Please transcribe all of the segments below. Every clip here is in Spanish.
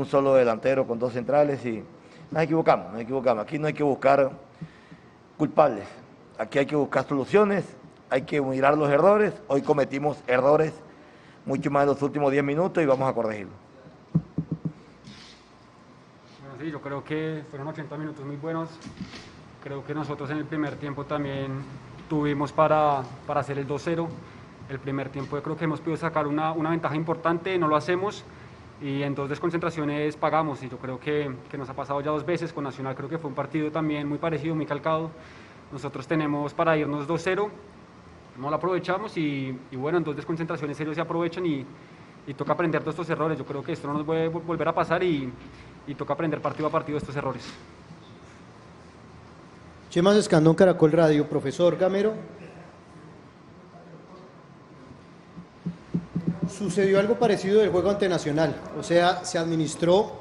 un solo delantero con dos centrales y nos equivocamos, nos equivocamos. Aquí no hay que buscar culpables, aquí hay que buscar soluciones, hay que mirar los errores. Hoy cometimos errores mucho más en los últimos 10 minutos y vamos a corregirlo. Bueno, sí, yo creo que fueron 80 minutos muy buenos. Creo que nosotros en el primer tiempo también tuvimos para, para hacer el 2-0. El primer tiempo yo creo que hemos podido sacar una, una ventaja importante, no lo hacemos y en dos desconcentraciones pagamos y yo creo que, que, nos ha pasado ya dos veces con Nacional, creo que fue un partido también muy parecido, muy calcado. Nosotros tenemos para irnos 2-0, no lo aprovechamos y, y, bueno, en dos desconcentraciones ellos se aprovechan y, y, toca aprender todos estos errores. Yo creo que esto no nos puede volver a pasar y, y toca aprender partido a partido estos errores. Chemas Escandón, Caracol Radio, profesor Gamero. Sucedió algo parecido del juego ante Nacional, o sea, se administró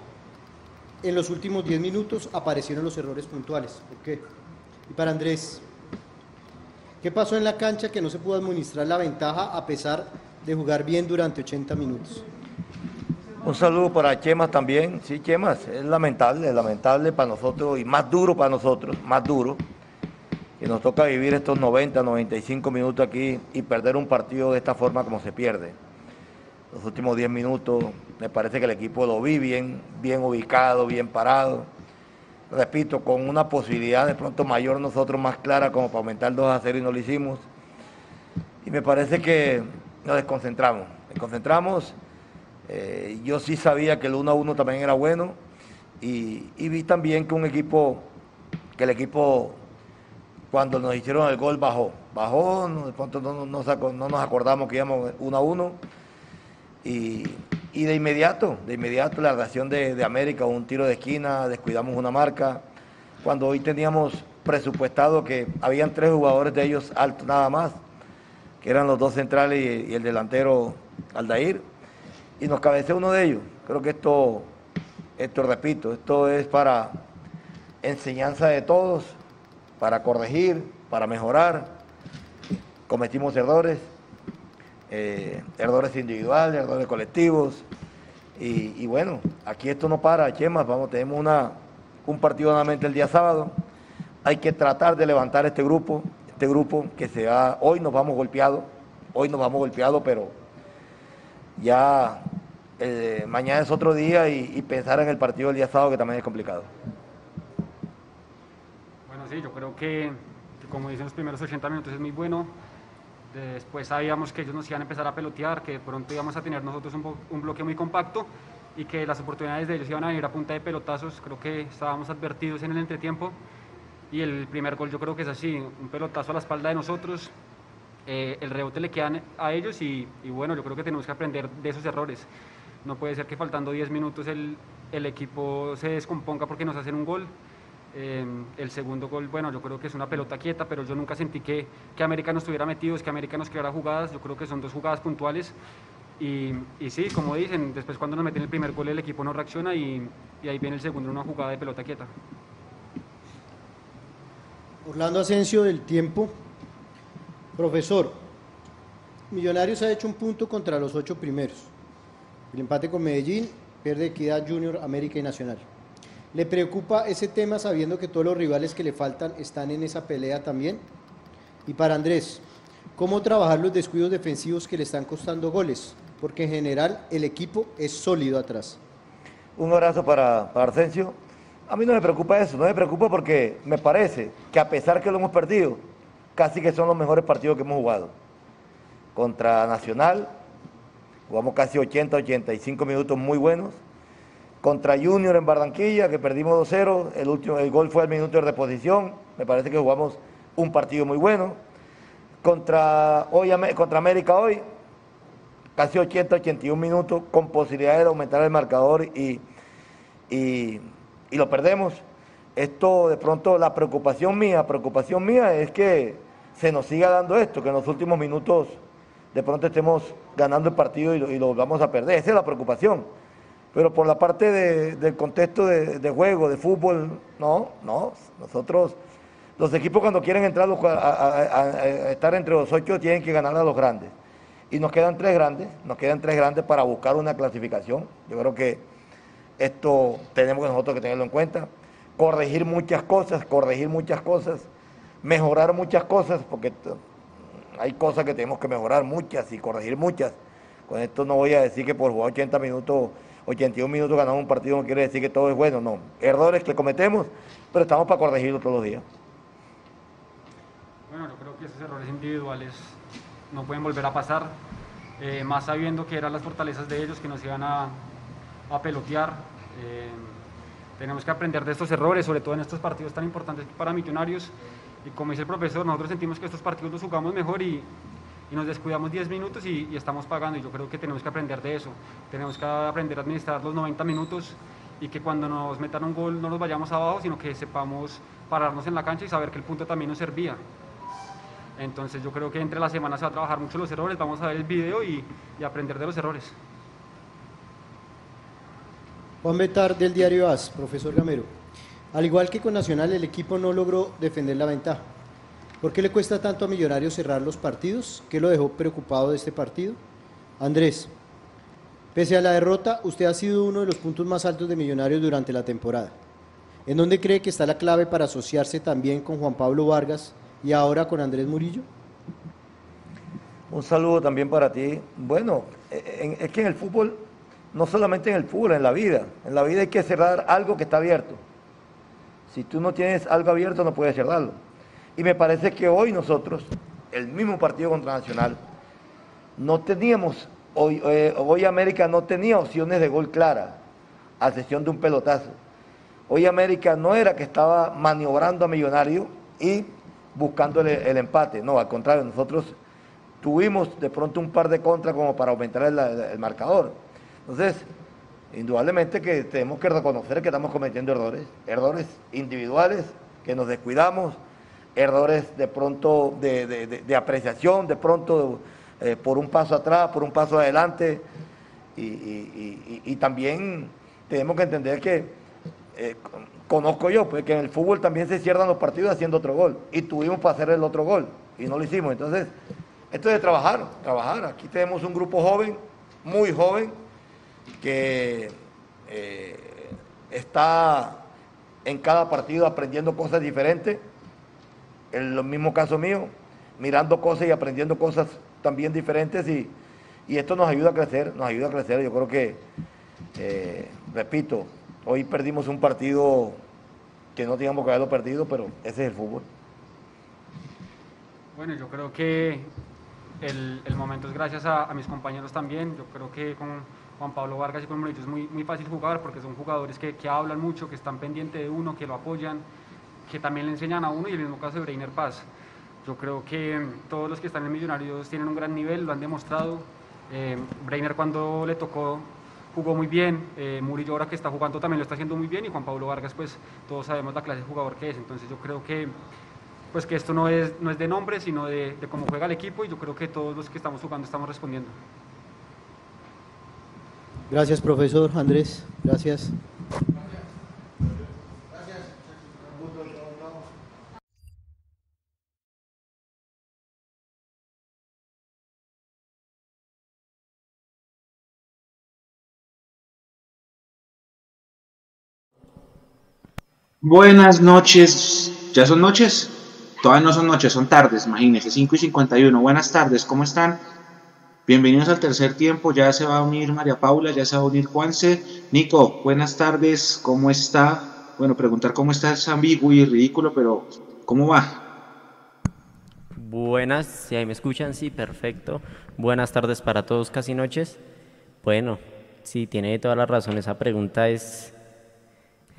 en los últimos 10 minutos, aparecieron los errores puntuales. ¿Por qué? Y para Andrés, ¿qué pasó en la cancha que no se pudo administrar la ventaja a pesar de jugar bien durante 80 minutos? Un saludo para Chemas también. Sí, Chemas, es lamentable, es lamentable para nosotros y más duro para nosotros, más duro. Y nos toca vivir estos 90, 95 minutos aquí y perder un partido de esta forma como se pierde. Los últimos 10 minutos me parece que el equipo lo vi bien, bien ubicado, bien parado. Repito, con una posibilidad de pronto mayor nosotros más clara como para aumentar 2 a 0 y no lo hicimos. Y me parece que nos desconcentramos. Desconcentramos. Eh, yo sí sabía que el 1 a 1 también era bueno. Y, vi también que un equipo, que el equipo cuando nos hicieron el gol bajó. Bajó, no, de pronto no, no, no, nos acordamos que íbamos 1 a 1. Y, de inmediato, de inmediato la reacción de, América, un tiro de esquina, descuidamos una marca. Cuando hoy teníamos presupuestado que habían tres jugadores de ellos altos nada más, que eran los dos centrales y, y el delantero Aldair, y nos cabeceó uno de ellos. Creo que esto, esto repito, esto es para enseñanza de todos, para corregir, para mejorar. Cometimos errores, eh, errores individuales, errores colectivos. Y, bueno, aquí esto no para, Chemas, vamos, tenemos una, un partido nuevamente el día sábado. Hay que tratar de levantar este grupo, este grupo que se va, hoy nos vamos golpeados, hoy nos vamos golpeados, pero ya eh, mañana es otro día y, pensar en el partido del día sábado que también es complicado. Bueno, sí, yo creo que como dicen los primeros 80 minutos es muy bueno. Después sabíamos que ellos nos iban a empezar a pelotear, que de pronto íbamos a tener nosotros un, un, bloque muy compacto y que las oportunidades de ellos iban a venir a punta de pelotazos. Creo que estábamos advertidos en el entretiempo y el primer gol yo creo que es así, un pelotazo a la espalda de nosotros. Eh, el rebote le quedan a ellos y, y, bueno, yo creo que tenemos que aprender de esos errores. No puede ser que faltando 10 minutos el, el equipo se descomponga porque nos hacen un gol. Eh, el segundo gol, bueno, yo creo que es una pelota quieta, pero yo nunca sentí que, que América no estuviera metido, es que América nos creara jugadas, yo creo que son dos jugadas puntuales. Y, sí, como dicen, después cuando nos meten el primer gol el equipo no reacciona y, y ahí viene el segundo, una jugada de pelota quieta. Orlando Asensio del tiempo. Profesor, Millonarios ha hecho un punto contra los ocho primeros. El empate con Medellín, pierde Equidad Junior, América y Nacional. ¿Le preocupa ese tema sabiendo que todos los rivales que le faltan están en esa pelea también? Y para Andrés, ¿cómo trabajar los descuidos defensivos que le están costando goles? Porque en general el equipo es sólido atrás. Un abrazo para, para. A mí no me preocupa eso, no me preocupa porque me parece que a pesar que lo hemos perdido, casi que son los mejores partidos que hemos jugado. Contra Nacional, jugamos casi 80, 85 minutos muy buenos contra Junior en Barranquilla, que perdimos 2-0, el, último, el gol fue al minuto de reposición, me parece que jugamos un partido muy bueno. Contra, hoy, contra América hoy, casi 80, 81 minutos, con posibilidades de aumentar el marcador y, y, y lo perdemos. Esto de pronto, la preocupación mía, preocupación mía es que se nos siga dando esto, que en los últimos minutos de pronto estemos ganando el partido y lo, y lo vamos a perder. Esa es la preocupación pero por la parte de, del contexto de, juego, de fútbol, no, no. Nosotros, los equipos cuando quieren entrar a, estar entre los ocho tienen que ganar a los grandes. Y nos quedan tres grandes, nos quedan tres grandes para buscar una clasificación. Yo creo que Esto tenemos nosotros que tenerlo en cuenta. Corregir muchas cosas, corregir muchas cosas, mejorar muchas cosas, porque hay cosas que tenemos que mejorar muchas y corregir muchas. Con esto no voy a decir que por jugar 80 minutos, 81 minutos ganamos un partido no quiere decir que todo es bueno, no. Errores que cometemos, pero estamos para corregirlo todos los días. Bueno, yo creo que esos errores individuales no pueden volver a pasar, eh, más sabiendo que eran las fortalezas de ellos que nos iban a, a pelotear. Eh, tenemos que aprender de estos errores, sobre todo en estos partidos tan importantes para Millonarios. Y como dice el profesor, nosotros sentimos que estos partidos los jugamos mejor y, y nos descuidamos 10 minutos y, y, estamos pagando. Y yo creo que tenemos que aprender de eso. Tenemos que aprender a administrar los 90 minutos y que cuando nos metan un gol no nos vayamos abajo, sino que sepamos pararnos en la cancha y saber que el punto también nos servía. Entonces yo creo que entre las semanas se va a trabajar mucho los errores, vamos a ver el video y, y aprender de los errores. Juan Betar del diario AS, profesor Gamero. Al igual que con Nacional, el equipo no logró defender la ventaja. ¿Por qué le cuesta tanto a Millonarios cerrar los partidos? ¿Qué lo dejó preocupado de este partido? Andrés, pese a la derrota, usted ha sido uno de los puntos más altos de Millonarios durante la temporada. ¿En dónde cree que está la clave para asociarse también con Juan Pablo Vargas y ahora con Andrés Murillo? Un saludo también para ti. Bueno, es que en el fútbol, no solamente en el fútbol, en la vida, en la vida hay que cerrar algo que está abierto. Si tú no tienes algo abierto, no puedes cerrarlo. Y me parece que hoy nosotros, el mismo partido contra Nacional, no teníamos, hoy, eh, hoy América no tenía opciones de gol clara, a excepción de un pelotazo. Hoy América no era que estaba maniobrando a Millonario y buscando el, empate, no, al contrario, nosotros tuvimos de pronto un par de contras como para aumentar el marcador. Entonces, indudablemente que tenemos que reconocer que estamos cometiendo errores, errores individuales, que nos descuidamos, errores de pronto de, de, apreciación, de pronto eh, por un paso atrás, por un paso adelante, y, también tenemos que entender que, eh, conozco yo, pues que en el fútbol también se cierran los partidos haciendo otro gol, y tuvimos para hacer el otro gol, y no lo hicimos. Entonces, esto es de trabajar, trabajar. Aquí tenemos un grupo joven, muy joven, que eh, está en cada partido aprendiendo cosas diferentes. En el mismo caso mío, mirando cosas y aprendiendo cosas también diferentes y, y esto nos ayuda a crecer, nos ayuda a crecer. Yo creo que, eh, repito, hoy perdimos un partido que no teníamos que haberlo perdido, pero ese es el fútbol. Bueno, yo creo que el, el momento es gracias a, mis compañeros también. Yo creo que con Juan Pablo Vargas y con Murillo es muy, muy fácil jugar porque son jugadores que, que, hablan mucho, que están pendientes de uno, que lo apoyan, que también le enseñan a uno y el mismo caso de Breiner Paz. Yo creo que todos los que están en Millonarios tienen un gran nivel, lo han demostrado. Eh, Breiner cuando le tocó jugó muy bien, eh, Murillo ahora que está jugando también lo está haciendo muy bien y Juan Pablo Vargas pues todos sabemos la clase de jugador que es, entonces yo creo que pues que esto no es, no es de nombre, sino de, de cómo juega el equipo y yo creo que todos los que estamos jugando estamos respondiendo. Gracias, profesor Andrés. Gracias. Buenas noches. ¿Ya son noches? Todavía no son noches, son tardes, imagínense. 5 y 51. Buenas tardes, ¿cómo están? Bienvenidos al tercer tiempo. Ya se va a unir María Paula, ya se va a unir Juanse. Nico, buenas tardes, ¿cómo está? Bueno, preguntar cómo está es ambiguo y ridículo, pero ¿cómo va? Buenas, si ahí me escuchan, sí, perfecto. Buenas tardes para todos, casi noches. Bueno, sí, tiene toda la razón. Esa pregunta es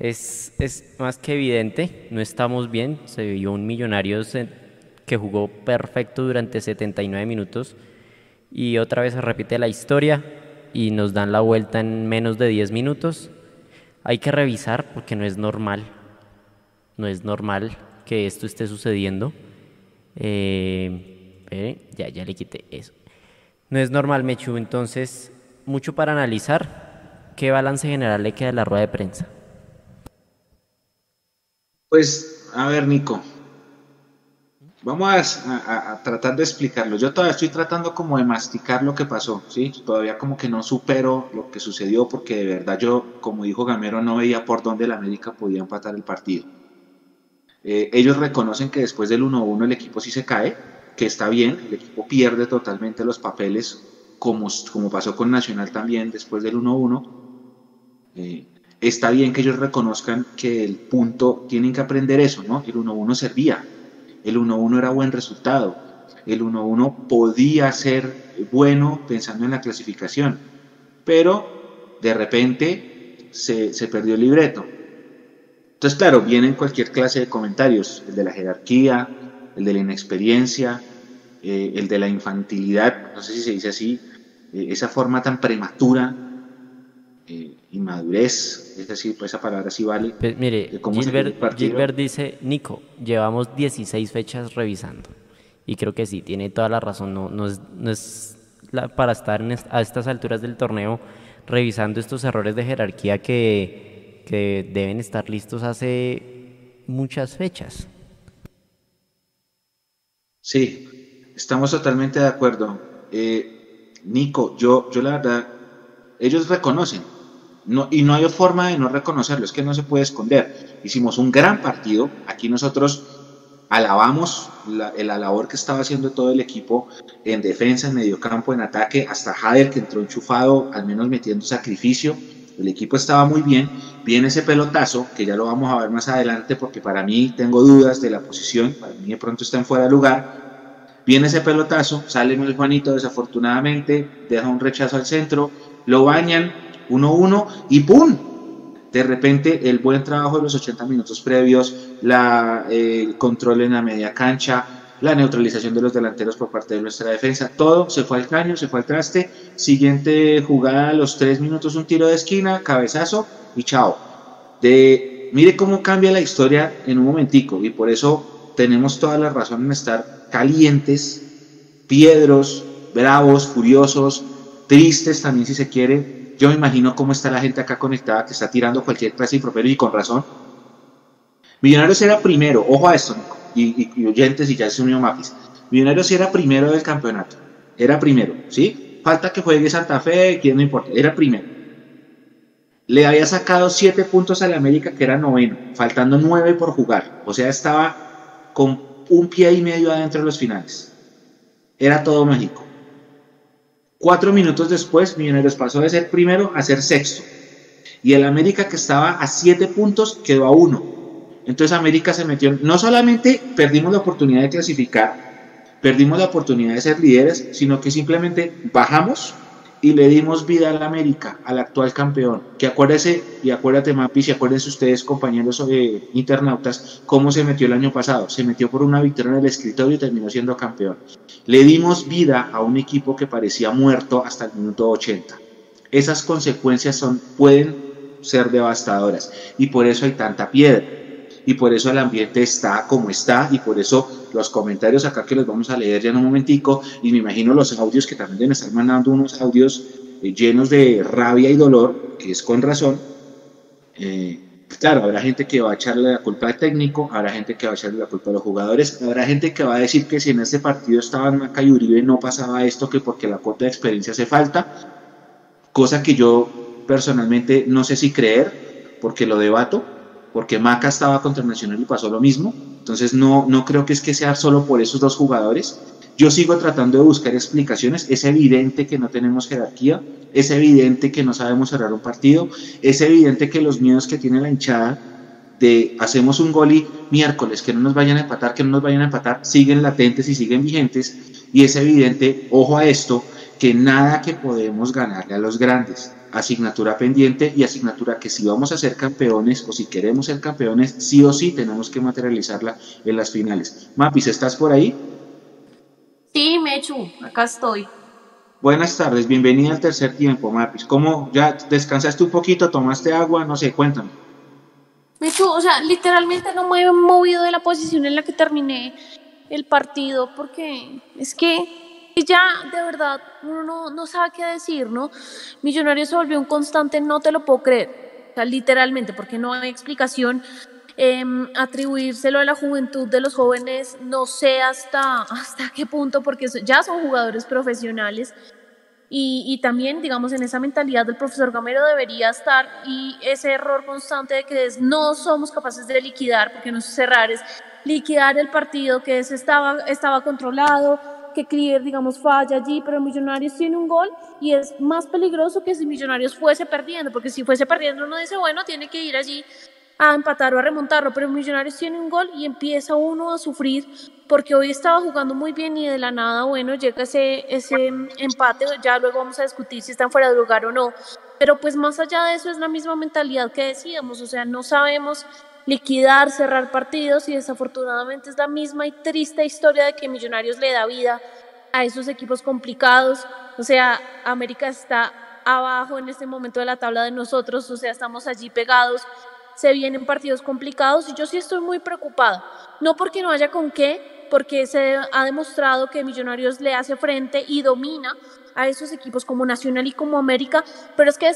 es, más que evidente, no estamos bien. Se vio un millonario que jugó perfecto durante 79 minutos y otra vez se repite la historia y nos dan la vuelta en menos de 10 minutos. Hay que revisar porque no es normal, no es normal que esto esté sucediendo. Eh, ya, ya le quité eso. No es normal, Mechu, entonces mucho para analizar. ¿Qué balance general le queda de la rueda de prensa? Pues, a ver, Nico. Vamos a, tratar de explicarlo. Yo todavía estoy tratando como de masticar lo que pasó, ¿sí? Todavía como que no supero lo que sucedió porque de verdad yo, como dijo Gamero, no veía por dónde el América podía empatar el partido. Eh, ellos reconocen que después del 1-1 el equipo sí se cae, que está bien, el equipo pierde totalmente los papeles, como, como pasó con Nacional también después del 1-1. Eh, está bien que ellos reconozcan que el punto, tienen que aprender eso, ¿no? El 1-1 servía, el 1-1 era buen resultado. El 1-1 podía ser bueno pensando en la clasificación. Pero de repente se, perdió el libreto. Entonces, claro, vienen cualquier clase de comentarios. El de la jerarquía, el de la inexperiencia, eh, el de la infantilidad, no sé si se dice así, eh, esa forma tan prematura eh, inmadurez, es decir, pues esa palabra sí vale. Pues, mire, Gilbert, dice, Nico, llevamos 16 fechas revisando. Y creo que sí, tiene toda la razón. No, no es, para estar a estas alturas del torneo revisando estos errores de jerarquía que, que deben estar listos hace muchas fechas. Sí, estamos totalmente de acuerdo. Eh, Nico, yo, yo la verdad, ellos reconocen, no, y no hay forma de no reconocerlo, es que no se puede esconder. Hicimos un gran partido, aquí nosotros alabamos la, la, labor que estaba haciendo todo el equipo en defensa, en mediocampo, en ataque, hasta Jader que entró enchufado, al menos metiendo sacrificio. El equipo estaba muy bien. Viene ese pelotazo, que ya lo vamos a ver más adelante, porque para mí tengo dudas de la posición, para mí de pronto está en fuera de lugar. Viene ese pelotazo, sale el Juanito desafortunadamente, deja un rechazo al centro, lo bañan, 1-1 y ¡pum! De repente el buen trabajo de los 80 minutos previos, la, eh, el control en la media cancha, la neutralización de los delanteros por parte de nuestra defensa, todo se fue al caño, se fue al traste. Siguiente jugada a los 3 minutos, un tiro de esquina, cabezazo y chao. De, mire cómo cambia la historia en un momentico y por eso tenemos toda la razón en estar calientes, piedros, bravos, furiosos, tristes también si se quiere, yo me imagino cómo está la gente acá conectada que está tirando cualquier clase de improperio y con razón. Millonarios era primero, ojo a esto, y, oyentes y ya se unió Mapis. Millonarios era primero del campeonato, era primero, ¿sí? Falta que juegue Santa Fe, quien no importa, era primero. Le había sacado siete puntos al América, que era noveno, faltando nueve por jugar. O sea, estaba con un pie y medio adentro de los finales. Era todo mágico. Cuatro minutos después, Millonarios pasó de ser primero a ser sexto. Y el América que estaba a siete puntos quedó a uno. Entonces América se metió, no solamente perdimos la oportunidad de clasificar, perdimos la oportunidad de ser líderes, sino que simplemente bajamos y le dimos vida al América, al actual campeón. Que acuérdese, y acuérdate Mapis, y acuérdense ustedes, compañeros eh, internautas, cómo se metió el año pasado. Se metió por una victoria en el escritorio y terminó siendo campeón. Le dimos vida a un equipo que parecía muerto hasta el minuto 80. Esas consecuencias son, pueden ser devastadoras y por eso hay tanta piedra y por eso el ambiente está como está y por eso los comentarios acá que los vamos a leer ya en un momentico y me imagino los audios que también deben estar mandando unos audios eh, llenos de rabia y dolor, que es con razón. Eh, claro, habrá gente que va a echarle la culpa al técnico, habrá gente que va a echarle la culpa a los jugadores, habrá gente que va a decir que si en este partido estaban Maca y Uribe no pasaba esto, que porque la cuota de experiencia hace falta, cosa que yo personalmente no sé si creer, porque lo debato, porque Maca estaba contra Nacional y pasó lo mismo. Entonces no, no creo que es que sea solo por esos dos jugadores. Yo sigo tratando de buscar explicaciones. Es evidente que no tenemos jerarquía, es evidente que no sabemos cerrar un partido, es evidente que los miedos que tiene la hinchada de hacemos un gol y miércoles que no nos vayan a empatar, que no nos vayan a empatar, siguen latentes y siguen vigentes. Y es evidente, ojo a esto, que nada que podemos ganarle a los grandes asignatura pendiente y asignatura que si vamos a ser campeones o si queremos ser campeones, sí o sí tenemos que materializarla en las finales. Mapis, ¿estás por ahí? Sí, Mechu, acá estoy. Buenas tardes, bienvenida al tercer tiempo, Mapis. ¿Cómo ya descansaste un poquito, tomaste agua? No sé, cuéntame. Mechu, o sea, literalmente no me he movido de la posición en la que terminé el partido porque es que y ya, de verdad, uno no, no sabe qué decir, ¿no? Millonario se volvió un constante, no te lo puedo creer. O sea, literalmente, porque no hay explicación. em, atribuírselo a la juventud de los jóvenes, no sé hasta, hasta qué punto, porque ya son jugadores profesionales. Y, y, también, digamos, en esa mentalidad del profesor Gamero debería estar y ese error constante de que no somos capaces de liquidar, porque no es cerrar, es liquidar el partido que es, estaba, estaba controlado, que Crier, digamos, falla allí, pero Millonarios tiene un gol y es más peligroso que si Millonarios fuese perdiendo, porque si fuese perdiendo uno dice, bueno, tiene que ir allí a empatar o a remontarlo, pero Millonarios tiene un gol y empieza uno a sufrir porque hoy estaba jugando muy bien y de la nada, bueno, llega ese, ese empate, ya luego vamos a discutir si están fuera de lugar o no, pero pues más allá de eso es la misma mentalidad que decíamos, o sea, no sabemos liquidar, cerrar partidos y desafortunadamente es la misma y triste historia de que Millonarios le da vida a esos equipos complicados. O sea, América está abajo en este momento de la tabla de nosotros, o sea, estamos allí pegados, se vienen partidos complicados y yo sí estoy muy preocupada, no porque no haya con qué, porque se ha demostrado que Millonarios le hace frente y domina, a esos equipos como Nacional y como América, pero es que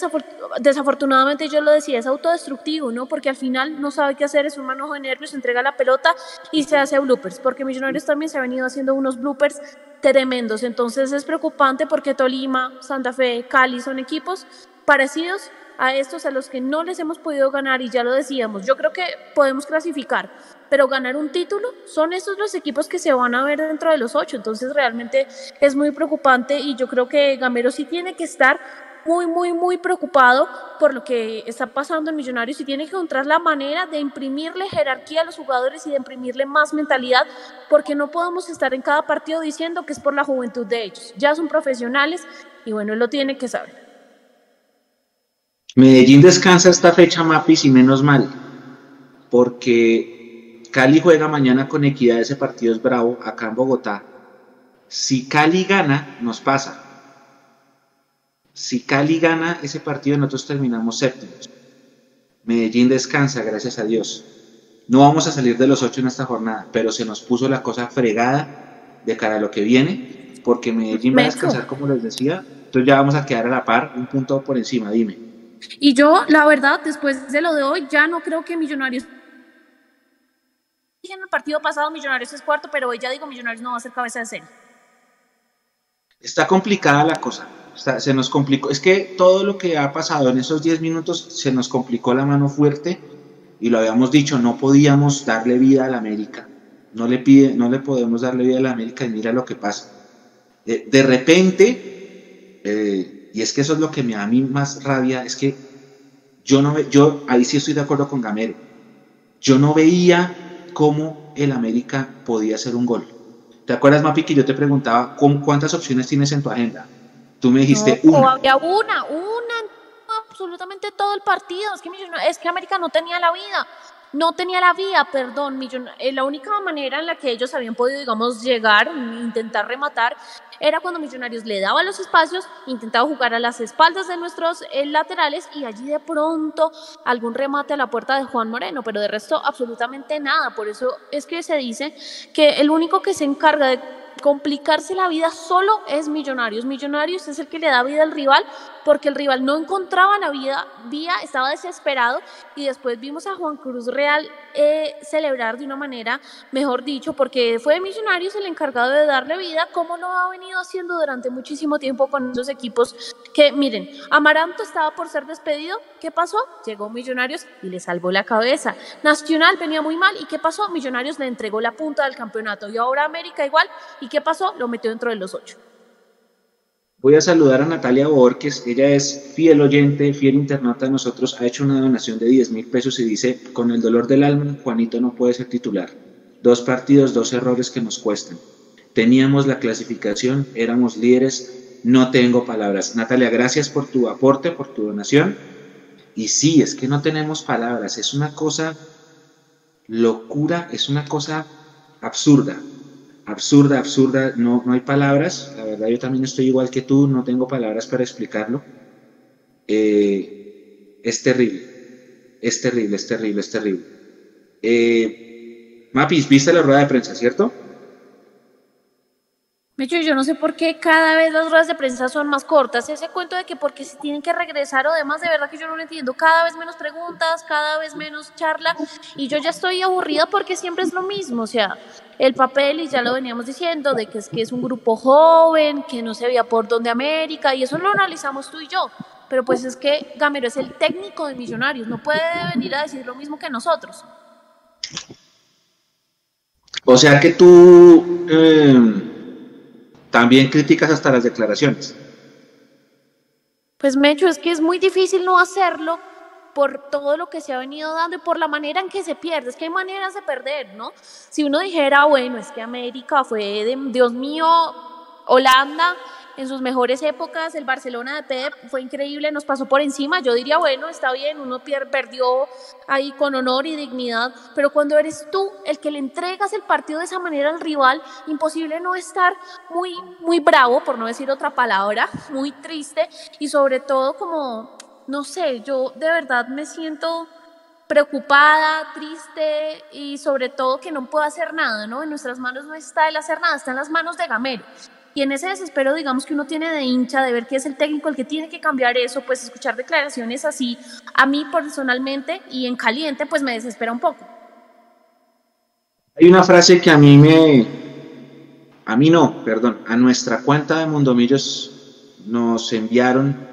desafortunadamente yo lo decía, es autodestructivo, ¿no? Porque al final no sabe qué hacer, es un manojo de nervios, entrega la pelota y se hace bloopers, porque Millonarios también se ha venido haciendo unos bloopers tremendos, entonces es preocupante porque Tolima, Santa Fe, Cali son equipos parecidos a estos a los que no les hemos podido ganar y ya lo decíamos, yo creo que podemos clasificar, pero ganar un título son estos los equipos que se van a ver dentro de los ocho, entonces realmente es muy preocupante y yo creo que Gamero sí tiene que estar muy, muy, muy preocupado por lo que está pasando en Millonarios y tiene que encontrar la manera de imprimirle jerarquía a los jugadores y de imprimirle más mentalidad, porque no podemos estar en cada partido diciendo que es por la juventud de ellos. Ya son profesionales y bueno, él lo tiene que saber. Medellín descansa esta fecha, Mapis, y menos mal, porque Cali juega mañana con Equidad, ese partido es bravo, acá en Bogotá. Si Cali gana, nos pasa. Si Cali gana ese partido, nosotros terminamos séptimos. Medellín descansa, gracias a Dios. No vamos a salir de los ocho en esta jornada, pero se nos puso la cosa fregada de cara a lo que viene, porque Medellín va a descansar, como les decía, entonces ya vamos a quedar a la par, un punto por encima, dime. Y yo, la verdad, después de lo de hoy, ya no creo que Millonarios. En el partido pasado, Millonarios es cuarto, pero hoy ya digo, Millonarios no va a ser cabeza de serie. Está complicada la cosa. se nos complicó. Es que todo lo que ha pasado en esos 10 minutos se nos complicó la mano fuerte. Y lo habíamos dicho, no podíamos darle vida a la América. No le, pide, no le podemos darle vida a la América y mira lo que pasa. Eh, de repente, eh, y es que eso es lo que me da a mí más rabia, es que yo no yo ahí sí estoy de acuerdo con Gamero. Yo no veía cómo el América podía hacer un gol. ¿Te acuerdas, Mapi, que yo te preguntaba cuántas opciones tienes en tu agenda? Tú me dijiste una. Había una, una, absolutamente todo el partido. Es que, es que América no tenía la vida no tenía la vía, perdón, eh, la única manera en la que ellos habían podido, digamos, llegar, intentar rematar, era cuando Millonarios le daba los espacios, intentaba jugar a las espaldas de nuestros eh, laterales y allí de pronto algún remate a la puerta de Juan Moreno, pero de resto absolutamente nada. Por eso es que se dice que el único que se encarga de complicarse la vida solo es Millonarios. Millonarios es el que le da vida al rival porque el rival no encontraba la vida, vía, estaba desesperado y después vimos a Juan Cruz Real eh, celebrar de una manera, mejor dicho, porque fue Millonarios el encargado de darle vida, como lo ha venido haciendo durante muchísimo tiempo con esos equipos que, miren, Amaranto estaba por ser despedido, ¿qué pasó? Llegó Millonarios y le salvó la cabeza. Nacional venía muy mal y ¿qué pasó? Millonarios le entregó la punta del campeonato y ahora América igual ¿qué pasó? Lo metió dentro de los ocho. Voy a saludar a Natalia Borges, ella es fiel oyente, fiel internauta de nosotros, ha hecho una donación de 10 mil pesos y dice, con el dolor del alma, Juanito no puede ser titular. Dos partidos, dos errores que nos cuestan. Teníamos la clasificación, éramos líderes, no tengo palabras. Natalia, gracias por tu aporte, por tu donación. Y sí, es que no tenemos palabras, es una cosa locura, es una cosa absurda absurda, absurda, no, no hay palabras, la verdad yo también estoy igual que tú, no tengo palabras para explicarlo. Eh, es terrible, es terrible, es terrible, es terrible. Eh, Mapis, viste la rueda de prensa, ¿cierto? Mecho, yo no sé por qué cada vez las ruedas de prensa son más cortas. Ese cuento de que porque se tienen que regresar o demás, de verdad que yo no lo entiendo. Cada vez menos preguntas, cada vez menos charla. Y yo ya estoy aburrida porque siempre es lo mismo. O sea, el papel, y ya lo veníamos diciendo, de que es que es un grupo joven, que no se veía por dónde América, y eso lo analizamos tú y yo. Pero pues es que Gamero es el técnico de Millonarios, no puede venir a decir lo mismo que nosotros. O sea que tú eh, también criticas hasta las declaraciones. Pues Mecho, es que es muy difícil no hacerlo por todo lo que se ha venido dando y por la manera en que se pierde. Es que hay maneras de perder, ¿no? Si uno dijera, bueno, es que América fue de, Dios mío, Holanda en sus mejores épocas, el Barcelona de Pep fue increíble, nos pasó por encima. Yo diría, bueno, está bien, uno perdió ahí con honor y dignidad, pero cuando eres tú el que le entregas el partido de esa manera al rival, imposible no estar muy, muy bravo, por no decir otra palabra, muy triste y sobre todo como, no sé, yo de verdad me siento preocupada, triste y sobre todo que no puedo hacer nada, ¿no? En nuestras manos no está el hacer nada, está en las manos de Gamero. Y en ese desespero, digamos, que uno tiene de hincha, de ver que es el técnico el que tiene que cambiar eso, pues escuchar declaraciones así, a mí personalmente y en caliente, pues me desespera un poco. Hay una frase que a mí me... A mí no, perdón, a nuestra cuenta de Mundomillos nos enviaron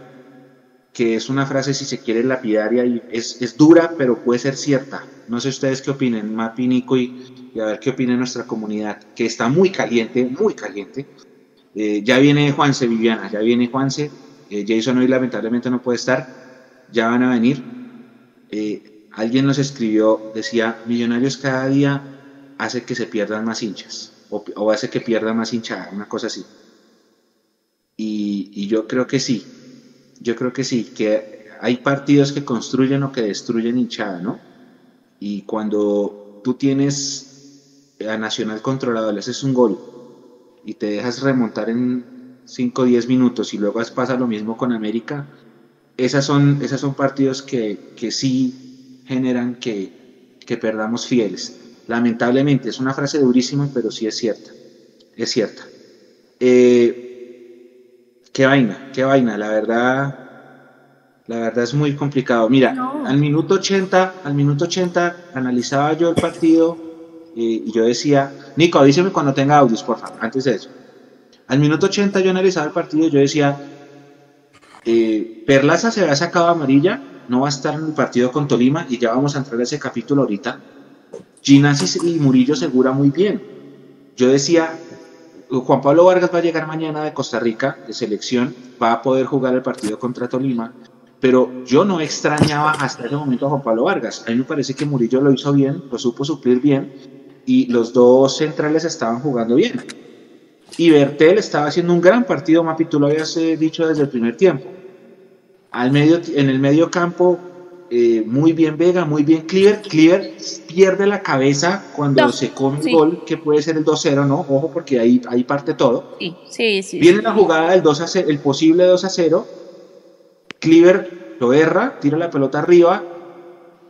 que es una frase, si se quiere, lapidaria y es, es dura, pero puede ser cierta. No sé ustedes qué opinen, Mapi, Nico, y, y a ver qué opina nuestra comunidad, que está muy caliente, muy caliente eh, ya viene Juanse, Viviana, ya viene Juanse. Eh, Jason hoy lamentablemente no puede estar. Ya van a venir. Eh, alguien nos escribió, decía, Millonarios cada día hace que se pierdan más hinchas o, hace que pierda más hinchada, una cosa así. Y, y yo creo que sí, yo creo que sí, que hay partidos que construyen o que destruyen hinchada, ¿no? Y cuando tú tienes a Nacional controlado, le haces un gol y te dejas remontar en 5 o 10 minutos y luego pasa lo mismo con América, esas son, esas son partidos que, que sí generan que, que, perdamos fieles. Lamentablemente, es una frase durísima, pero sí es cierta. Es cierta. Eh, qué vaina, qué vaina, la verdad. La verdad es muy complicado. Mira, al minuto 80, al minuto 80 analizaba yo el partido y yo decía, Nico, avíseme cuando tenga audios, por favor, antes de eso. Al minuto 80 yo analizaba el partido, yo decía, eh, Perlaza se había sacado amarilla, no va a estar en el partido con Tolima y ya vamos a entrar a ese capítulo ahorita. Ginasis y Murillo segura muy bien. Yo decía, Juan Pablo Vargas va a llegar mañana de Costa Rica, de selección, va a poder jugar el partido contra Tolima, pero yo no extrañaba hasta ese momento a Juan Pablo Vargas. A mí me parece que Murillo lo hizo bien, lo supo suplir bien, y los dos centrales estaban jugando bien. Y Bertel estaba haciendo un gran partido, Mapi, tú lo habías eh, dicho desde el primer tiempo. Al medio, en el medio campo, eh, muy bien Vega, muy bien Clear. Clear pierde la cabeza cuando se come un gol, que puede ser el 2-0, ¿no? Ojo, porque ahí, ahí parte todo. Sí, sí, sí. Viene la jugada del 2 a 0, el posible 2 a 0. Cleaver lo erra, tira la pelota arriba,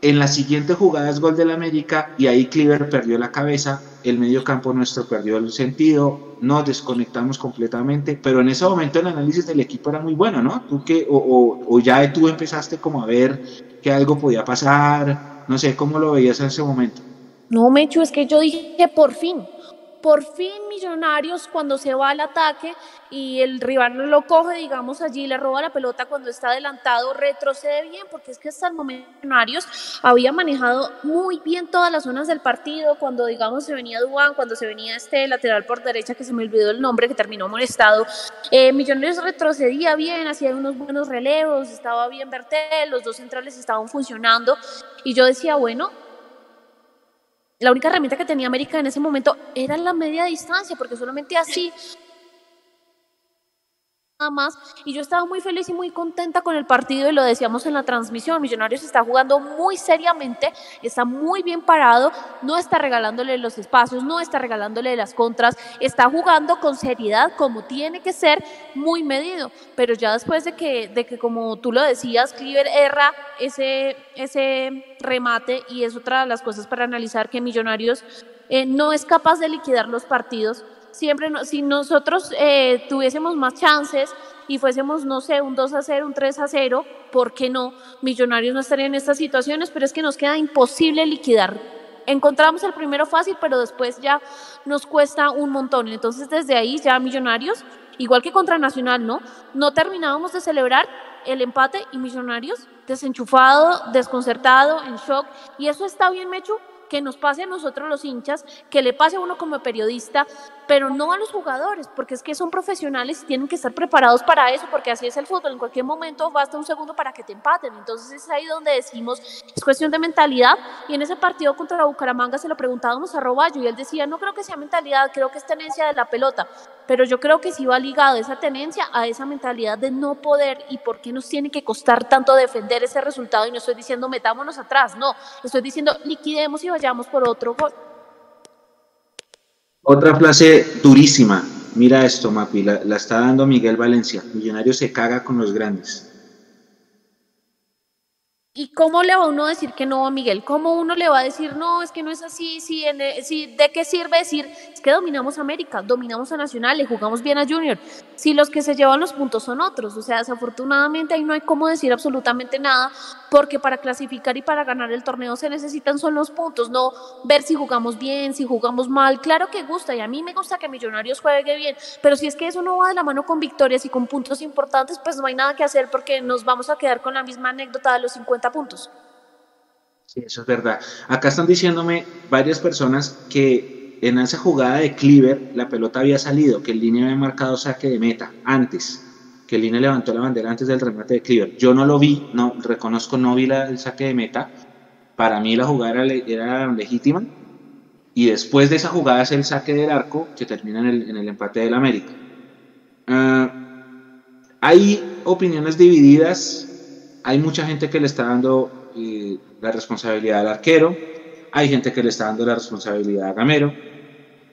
en la siguiente jugada es gol del América y ahí Cleaver perdió la cabeza, el medio campo nuestro perdió el sentido, nos desconectamos completamente, pero en ese momento el análisis del equipo era muy bueno, ¿no? Tú que, o, o, ya tú empezaste como a ver que algo podía pasar, no sé, ¿cómo lo veías en ese momento? No, Mecho, es que yo dije por fin, por fin Millonarios cuando se va al ataque y el rival lo coge, digamos allí, le roba la pelota cuando está adelantado, retrocede bien, porque es que hasta el momento Millonarios había manejado muy bien todas las zonas del partido, cuando digamos se venía Duan, cuando se venía este lateral por derecha, que se me olvidó el nombre, que terminó molestado, eh, Millonarios retrocedía bien, hacía unos buenos relevos, estaba bien Bertel, los dos centrales estaban funcionando, y yo decía, bueno, la única herramienta que tenía América en ese momento era la media distancia, porque solamente así más. Y yo estaba muy feliz y muy contenta con el partido y lo decíamos en la transmisión. Millonarios está jugando muy seriamente, está muy bien parado, no está regalándole los espacios, no está regalándole las contras, está jugando con seriedad como tiene que ser, muy medido. Pero ya después de que, de que como tú lo decías, Cliver erra ese, ese remate y es otra de las cosas para analizar que Millonarios eh, no es capaz de liquidar los partidos siempre, si nosotros eh, tuviésemos más chances y fuésemos, no sé, un 2 a 0, un 3 a 0, ¿por qué no? Millonarios no estarían en estas situaciones, pero es que nos queda imposible liquidar. Encontramos el primero fácil, pero después ya nos cuesta un montón. Entonces, desde ahí ya Millonarios, igual que contra Nacional, ¿no? No terminábamos de celebrar el empate y Millonarios desenchufado, desconcertado, en shock. Y eso está bien, Mechu, que nos pase a nosotros los hinchas, que le pase a uno como periodista, pero no a los jugadores, porque es que son profesionales y tienen que estar preparados para eso, porque así es el fútbol, en cualquier momento basta un segundo para que te empaten, entonces es ahí donde decimos, es cuestión de mentalidad, y en ese partido contra la Bucaramanga se lo preguntábamos a Roballo, y él decía, no creo que sea mentalidad, creo que es tenencia de la pelota, pero yo creo que sí va ligado esa tenencia a esa mentalidad de no poder y por qué nos tiene que costar tanto defender ese resultado. Y no estoy diciendo metámonos atrás, no, estoy diciendo liquidemos y vayamos por otro gol. Otra frase durísima, mira esto Mapi, la, la está dando Miguel Valencia, Millonario se caga con los grandes. ¿Y cómo le va uno decir que no a Miguel? ¿Cómo uno le va a decir, no, es que no es así? Si, en, si, ¿De qué sirve decir, es que dominamos América, dominamos a Nacional, le jugamos bien a Junior? Si los que se llevan los puntos son otros. O sea, desafortunadamente ahí no hay cómo decir absolutamente nada, porque para clasificar y para ganar el torneo se necesitan son los puntos, no ver si jugamos bien, si jugamos mal. Claro que gusta, y a mí me gusta que Millonarios juegue bien, pero si es que eso no va de la mano con victorias y con puntos importantes, pues no hay nada que hacer porque nos vamos a quedar con la misma anécdota de los 50 puntos. Sí, eso es verdad. Acá están diciéndome varias personas que en esa jugada de Cleaver la pelota había salido, que el línea había marcado saque de meta antes, que el línea levantó la bandera antes del remate de Cleaver. Yo no lo vi, no reconozco, no vi el saque de meta. Para mí la jugada era, legítima. Y después de esa jugada es el saque del arco que termina en el, empate del América. Uh, hay opiniones divididas hay mucha gente que le está dando eh, la responsabilidad al arquero, hay gente que le está dando la responsabilidad a Gamero,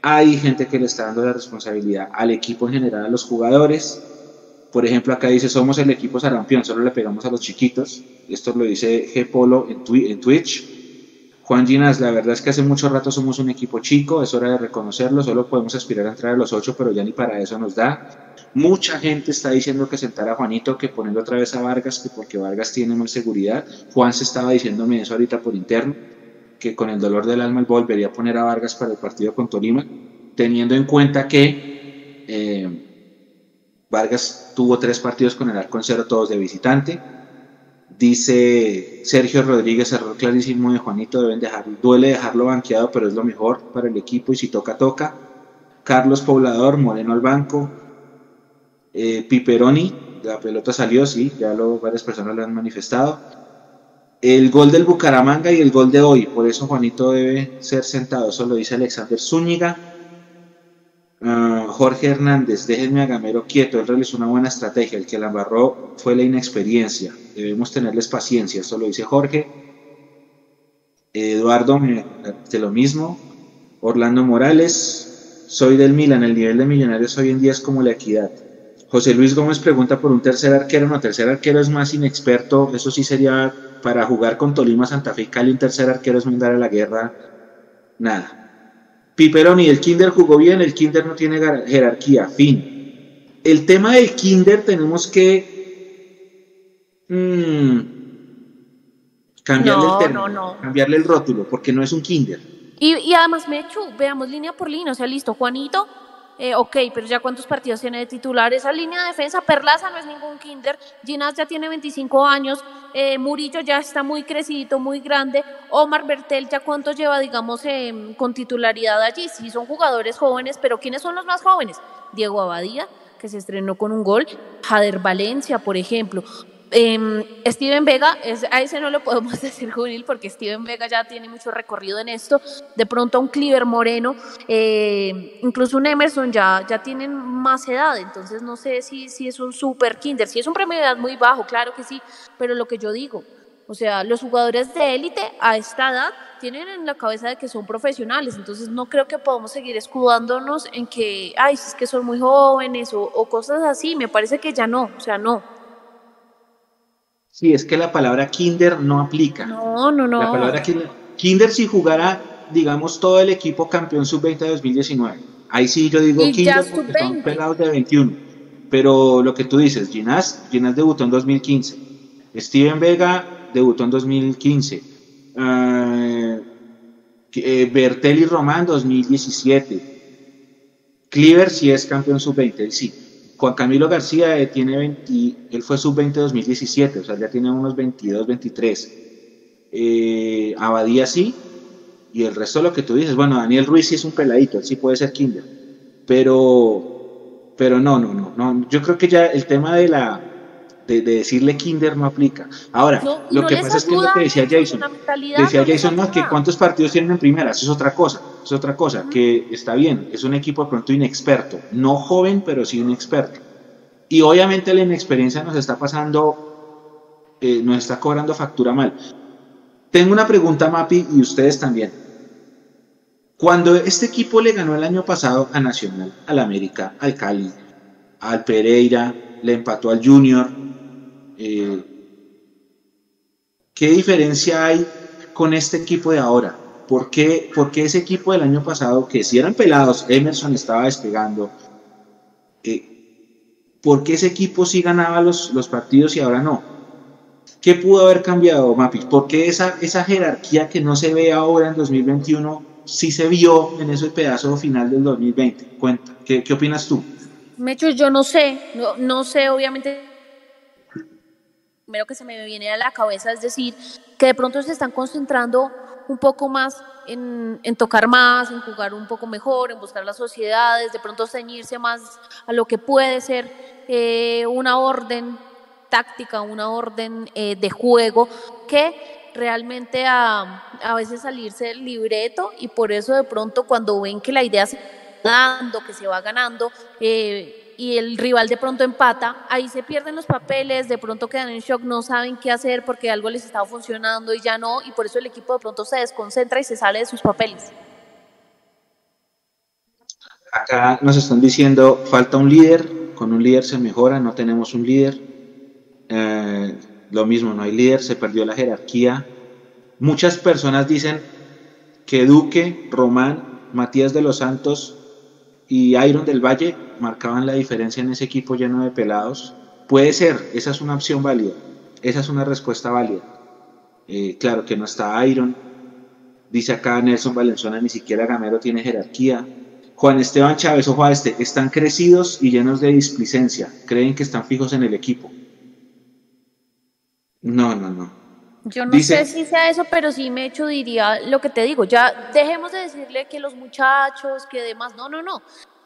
hay gente que le está dando la responsabilidad al equipo en general, a los jugadores. Por ejemplo, acá dice, somos el equipo sarampión, solo le pegamos a los chiquitos. Esto lo dice G Polo en, en Twitch. Juan Ginas, la verdad es que hace mucho rato somos un equipo chico, es hora de reconocerlo, solo podemos aspirar a entrar a los ocho, pero ya ni para eso nos da. Mucha gente está diciendo que sentara a Juanito, que poniendo otra vez a Vargas, que porque Vargas tiene más seguridad. Juan se estaba diciéndome eso ahorita por interno, que con el dolor del alma volvería a poner a Vargas para el partido con Tolima, teniendo en cuenta que eh, Vargas tuvo tres partidos con el arco en cero, todos de visitante. Dice Sergio Rodríguez, error clarísimo de Juanito, deben dejar, duele dejarlo banqueado, pero es lo mejor para el equipo y si toca, toca. Carlos Poblador, Moreno al banco, eh, Piperoni, la pelota salió, sí, ya lo, varias personas lo han manifestado. El gol del Bucaramanga y el gol de hoy, por eso Juanito debe ser sentado, eso lo dice Alexander Zúñiga. Uh, Jorge Hernández, déjenme a Gamero quieto, él realizó una buena estrategia, el que la embarró fue la inexperiencia, debemos tenerles paciencia, eso lo dice Jorge. Eduardo, de lo mismo. Orlando Morales, soy del Milan, el nivel de millonarios hoy en día es como la equidad. José Luis Gómez pregunta por un tercer arquero. No, tercer arquero es más inexperto. Eso sí sería para jugar con Tolima, Santa Fe y Cali. Un tercer arquero es mandar a la guerra. Nada. Piperoni, el Kinder jugó bien. El Kinder no tiene jerarquía. Fin. El tema del Kinder tenemos que mmm, cambiarle no, el término, no, no. cambiarle el rótulo, porque no es un Kinder. Y, y además, Mechu, veamos línea por línea. O sea, listo, Juanito eh, ok, pero ya cuántos partidos tiene de titular esa línea de defensa. Perlaza no es ningún kinder, Ginás ya tiene 25 años, eh, Murillo ya está muy crecidito, muy grande, Omar Bertel ya cuánto lleva, digamos, eh, con titularidad allí. Sí, son jugadores jóvenes, pero ¿quiénes son los más jóvenes? Diego Abadía, que se estrenó con un gol, Jader Valencia, por ejemplo. Eh, Steven Vega, a ese no lo podemos decir juvenil porque Steven Vega ya tiene mucho recorrido en esto. De pronto un Cliver Moreno, eh, incluso un Emerson ya, ya tienen más edad, entonces no sé si, si es un super kinder, si es un premio de edad muy bajo, claro que sí, pero lo que yo digo, o sea, los jugadores de élite a esta edad tienen en la cabeza de que son profesionales, entonces no creo que podamos seguir escudándonos en que, ay, es que son muy jóvenes o, o cosas así, me parece que ya no, o sea, no. Sí, es que la palabra kinder no aplica. No, no, no. La palabra kinder, kinder si jugara, digamos, todo el equipo campeón sub-20 de 2019. Ahí sí yo digo Y Kinder porque son sub-20. pelados de 21. Pero lo que tú dices, Ginás, Ginás debutó en 2015. Steven Vega debutó en 2015. Eh, eh, Bertelli Román 2017. Cleaver sí es campeón sub-20, sí. Juan Camilo García eh, tiene 20, él fue sub-20 2017, o sea, ya tiene unos 22, 23. Eh, Abadía sí, y el resto de lo que tú dices, bueno, Daniel Ruiz sí es un peladito, él sí puede ser kinder, pero, pero no, no, no, no, yo creo que ya el tema de la, de, de decirle kinder no aplica. Ahora, No, lo no que pasa es que es lo que decía Jason, decía Jason, no, que cuántos partidos tienen en primera, eso es otra cosa, es otra cosa, que está bien, es un equipo de pronto inexperto, no joven, pero sí un experto. Y obviamente la inexperiencia nos está pasando, eh, nos está cobrando factura mal. Tengo una pregunta, Mapi, y ustedes también. Cuando este equipo le ganó el año pasado a Nacional, al América, al Cali, al Pereira, le empató al Junior, eh, ¿qué diferencia hay con este equipo de ahora? ¿Por qué, por qué ese equipo del año pasado, que si eran pelados, Emerson estaba despegando, eh, ¿por qué ese equipo sí ganaba los, los partidos y ahora no? ¿Qué pudo haber cambiado, Mapi? ¿Por qué esa, esa jerarquía que no se ve ahora en 2021 sí se vio en ese pedazo final del 2020? Cuenta, ¿qué, qué opinas tú? Mecho, yo no sé, no, no sé, obviamente. Primero que se me viene a la cabeza es decir, que de pronto se están concentrando un poco más en, tocar más, en jugar un poco mejor, en buscar las sociedades, de pronto ceñirse más a lo que puede ser eh, una orden táctica, una orden eh, de juego, que realmente a, a veces salirse del libreto y por eso de pronto cuando ven que la idea se dando, que se va ganando, eh, y el rival de pronto empata, ahí se pierden los papeles, de pronto quedan en shock, no saben qué hacer porque algo les estaba funcionando y ya no, y por eso el equipo de pronto se desconcentra y se sale de sus papeles. Acá nos están diciendo, falta un líder, con un líder se mejora, no tenemos un líder. Eh, lo mismo, no hay líder, se perdió la jerarquía. Muchas personas dicen que Duque, Román, Matías de los Santos y Iron del Valle marcaban la diferencia en ese equipo lleno de pelados. Puede ser, esa es una opción válida, esa es una respuesta válida. Eh, claro que no está Iron, dice acá Nelson Valenzuela, ni siquiera Gamero tiene jerarquía. Juan Esteban Chávez, ojo a este, están crecidos y llenos de displicencia, creen que están fijos en el equipo. No, no, no. Yo no Dice- sé si sea eso, pero sí me hecho diría lo que te digo, ya dejemos de decirle que los muchachos, que demás, no, no, no,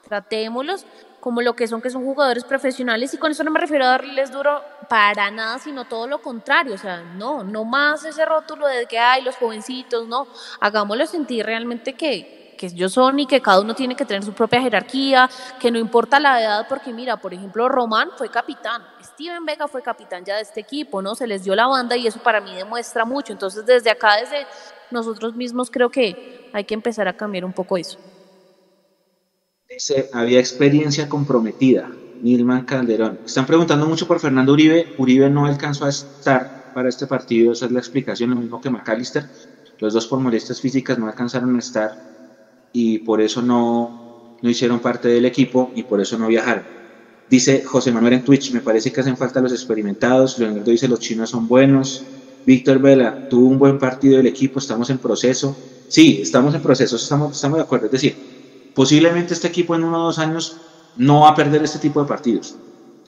tratémoslos como lo que son, que son jugadores profesionales y con eso no me refiero a darles duro para nada, sino todo lo contrario, o sea, no, no más ese rótulo de que hay los jovencitos, no, hagámoslos sentir realmente que, que ellos son y que cada uno tiene que tener su propia jerarquía, que no importa la edad, porque mira, por ejemplo, Román fue capitán, Steven Vega fue capitán ya de este equipo, ¿no? Se les dio la banda y eso para mí demuestra mucho. Entonces, desde acá, desde nosotros mismos, creo que hay que empezar a cambiar un poco eso. Dice, había experiencia comprometida. Nilman Calderón. Están preguntando mucho por Fernando Uribe. Uribe no alcanzó a estar para este partido, esa es la explicación, lo mismo que McAllister. Los dos por molestias físicas no alcanzaron a estar y por eso no, no hicieron parte del equipo y por eso no viajaron. Dice José Manuel en Twitch, me parece que hacen falta los experimentados. Leonardo dice, los chinos son buenos. Víctor Vela, tuvo un buen partido del equipo, estamos en proceso. Sí, estamos en proceso, estamos, estamos de acuerdo. Es decir, posiblemente este equipo en uno o dos años no va a perder este tipo de partidos.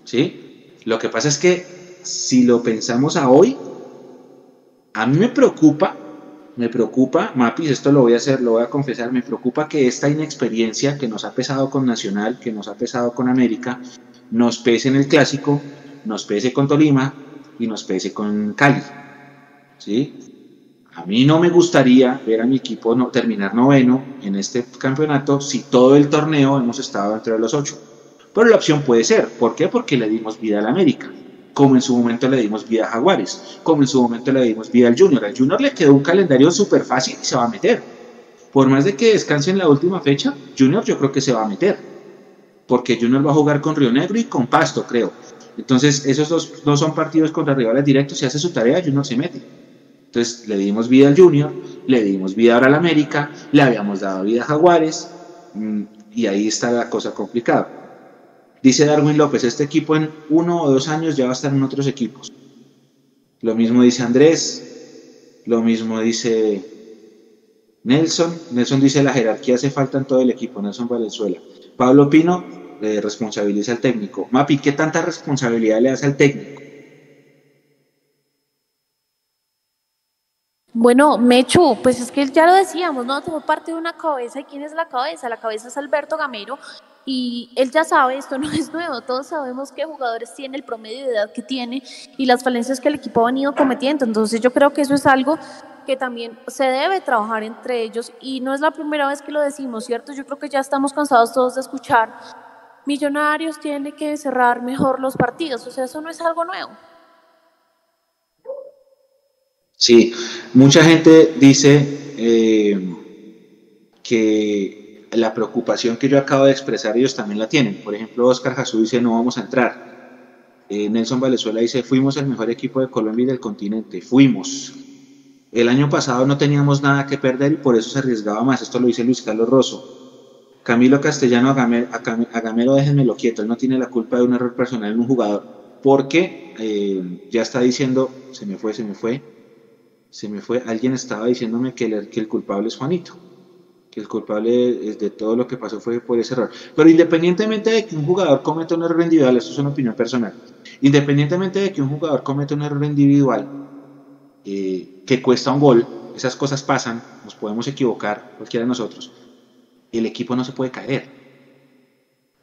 ¿sí? Lo que pasa es que si lo pensamos a hoy, a mí me preocupa, me preocupa, Mapis, esto lo voy a hacer, lo voy a confesar, me preocupa que esta inexperiencia que nos ha pesado con Nacional, que nos ha pesado con América, nos pese en el clásico, nos pese con Tolima y nos pese con Cali. ¿sí? A mí no me gustaría ver a mi equipo no, terminar noveno en este campeonato si todo el torneo hemos estado entre los ocho. Pero la opción puede ser. ¿Por qué? Porque le dimos vida al América. Como en su momento le dimos vida a Jaguares. Como en su momento le dimos vida al Junior. Al Junior le quedó un calendario súper fácil y se va a meter. Por más de que descanse en la última fecha, Junior yo creo que se va a meter. Porque Junior va a jugar con Río Negro y con Pasto, creo. Entonces, esos dos no son partidos contra rivales directos. Si hace su tarea, Junior se mete. Entonces, le dimos vida al Junior, le dimos vida ahora al América, le habíamos dado vida a Jaguares. y ahí está la cosa complicada. Dice Darwin López, este equipo en uno o dos años ya va a estar en otros equipos. Lo mismo dice Andrés, lo mismo dice Nelson. Nelson dice la jerarquía hace falta en todo el equipo, Nelson Valenzuela. Pablo Pino eh, responsabiliza al técnico. Mapi, ¿qué tanta responsabilidad le hace al técnico? Bueno, Mechu, pues es que ya lo decíamos, ¿no? Todo parte de una cabeza. ¿Y quién es la cabeza? La cabeza es Alberto Gamero. Y él ya sabe, esto no es nuevo. Todos sabemos qué jugadores tiene, el promedio de edad que tiene y las falencias que el equipo ha venido cometiendo. Entonces, yo creo que eso es algo que también se debe trabajar entre ellos. Y no es la primera vez que lo decimos, ¿cierto? Yo creo que ya estamos cansados todos de escuchar. Millonarios tiene que cerrar mejor los partidos. O sea, eso no es algo nuevo. Sí, mucha gente dice eh, que la preocupación que yo acabo de expresar ellos también la tienen. Por ejemplo, Oscar Jasú dice no vamos a entrar. Eh, Nelson Valenzuela dice fuimos el mejor equipo de Colombia y del continente. Fuimos. El año pasado no teníamos nada que perder y por eso se arriesgaba más. Esto lo dice Luis Carlos Rosso. Camilo Castellano a Gamero, déjenmelo quieto, él no tiene la culpa de un error personal en un jugador, porque eh, ya está diciendo, se me fue, se me fue, se me fue, alguien estaba diciéndome que el, culpable es Juanito, que el culpable de todo lo que pasó fue por ese error. Pero independientemente de que un jugador cometa un error individual, esto es una opinión personal, independientemente de que un jugador cometa un error individual eh, que cuesta un gol, esas cosas pasan, nos podemos equivocar, cualquiera de nosotros, el equipo no se puede caer.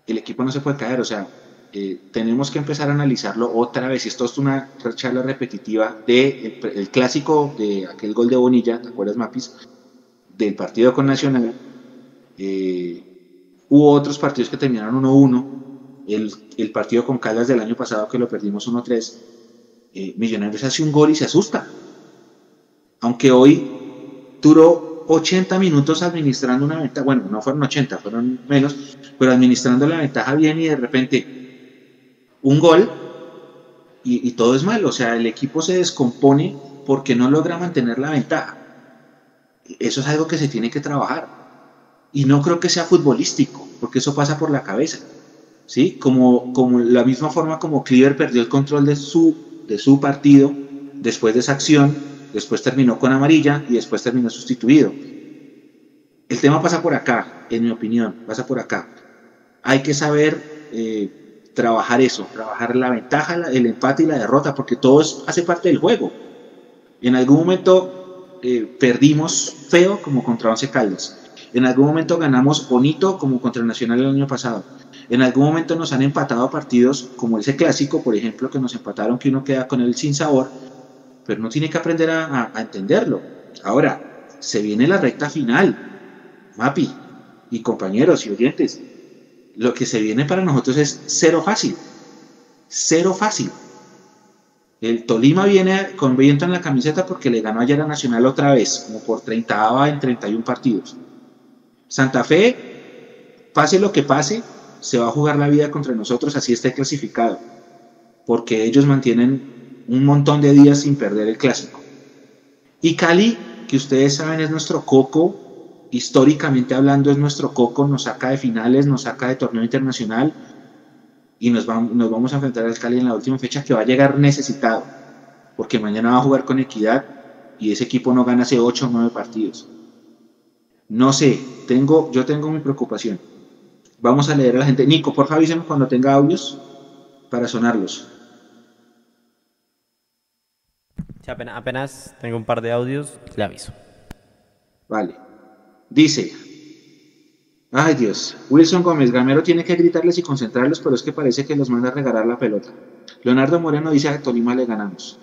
El equipo no se puede caer, o sea, eh, tenemos que empezar a analizarlo otra vez. Esto es una charla repetitiva del de el clásico de aquel gol de Bonilla, ¿te acuerdas, Mapis? Del partido con Nacional. Eh, hubo otros partidos que terminaron 1-1. El, partido con Caldas del año pasado que lo perdimos 1-3. Eh, Millonarios hace un gol y se asusta. Aunque hoy duró 80 minutos administrando una ventaja. Bueno, no fueron 80, fueron menos, pero administrando la ventaja bien y de repente un gol y, todo es malo. O sea, el equipo se descompone porque no logra mantener la ventaja. Eso es algo que se tiene que trabajar. Y no creo que sea futbolístico, porque eso pasa por la cabeza. ¿Sí? Como, como la misma forma como Cleaver perdió el control de su, de su partido después de esa acción, después terminó con amarilla y después terminó sustituido. El tema pasa por acá, en mi opinión, pasa por acá. Hay que saber eh, trabajar eso, trabajar la ventaja, el empate y la derrota, porque todo hace parte del juego. En algún momento eh, perdimos feo como contra Once Caldas. En algún momento ganamos bonito como contra el Nacional el año pasado. En algún momento nos han empatado partidos como ese clásico, por ejemplo, que nos empataron que uno queda con él sin sabor, pero uno tiene que aprender a, a entenderlo. Ahora, se viene la recta final. Mapi y compañeros y oyentes, lo que se viene para nosotros es cero fácil. Cero fácil. El Tolima viene con viento en la camiseta porque le ganó ayer a Nacional otra vez, como por 30 en 31 partidos. Santa Fe, pase lo que pase, se va a jugar la vida contra nosotros, así esté clasificado, porque ellos mantienen un montón de días sin perder el clásico. Y Cali, que ustedes saben es nuestro coco históricamente hablando es nuestro coco, nos saca de finales, nos saca de torneo internacional y nos, vamos, nos vamos a enfrentar al Cali en la última fecha que va a llegar necesitado, porque mañana va a jugar con equidad y ese equipo no gana hace 8 o 9 partidos. No sé, tengo, yo tengo mi preocupación. Vamos a leer a la gente. Nico, por favor avísame cuando tenga audios para sonarlos. Apenas, apenas tengo un par de audios, le aviso. Vale. Dice, ay Dios, Wilson Gómez, Gamero tiene que gritarles y concentrarlos, pero es que parece que los manda a regalar la pelota. Leonardo Moreno dice a Tolima le ganamos.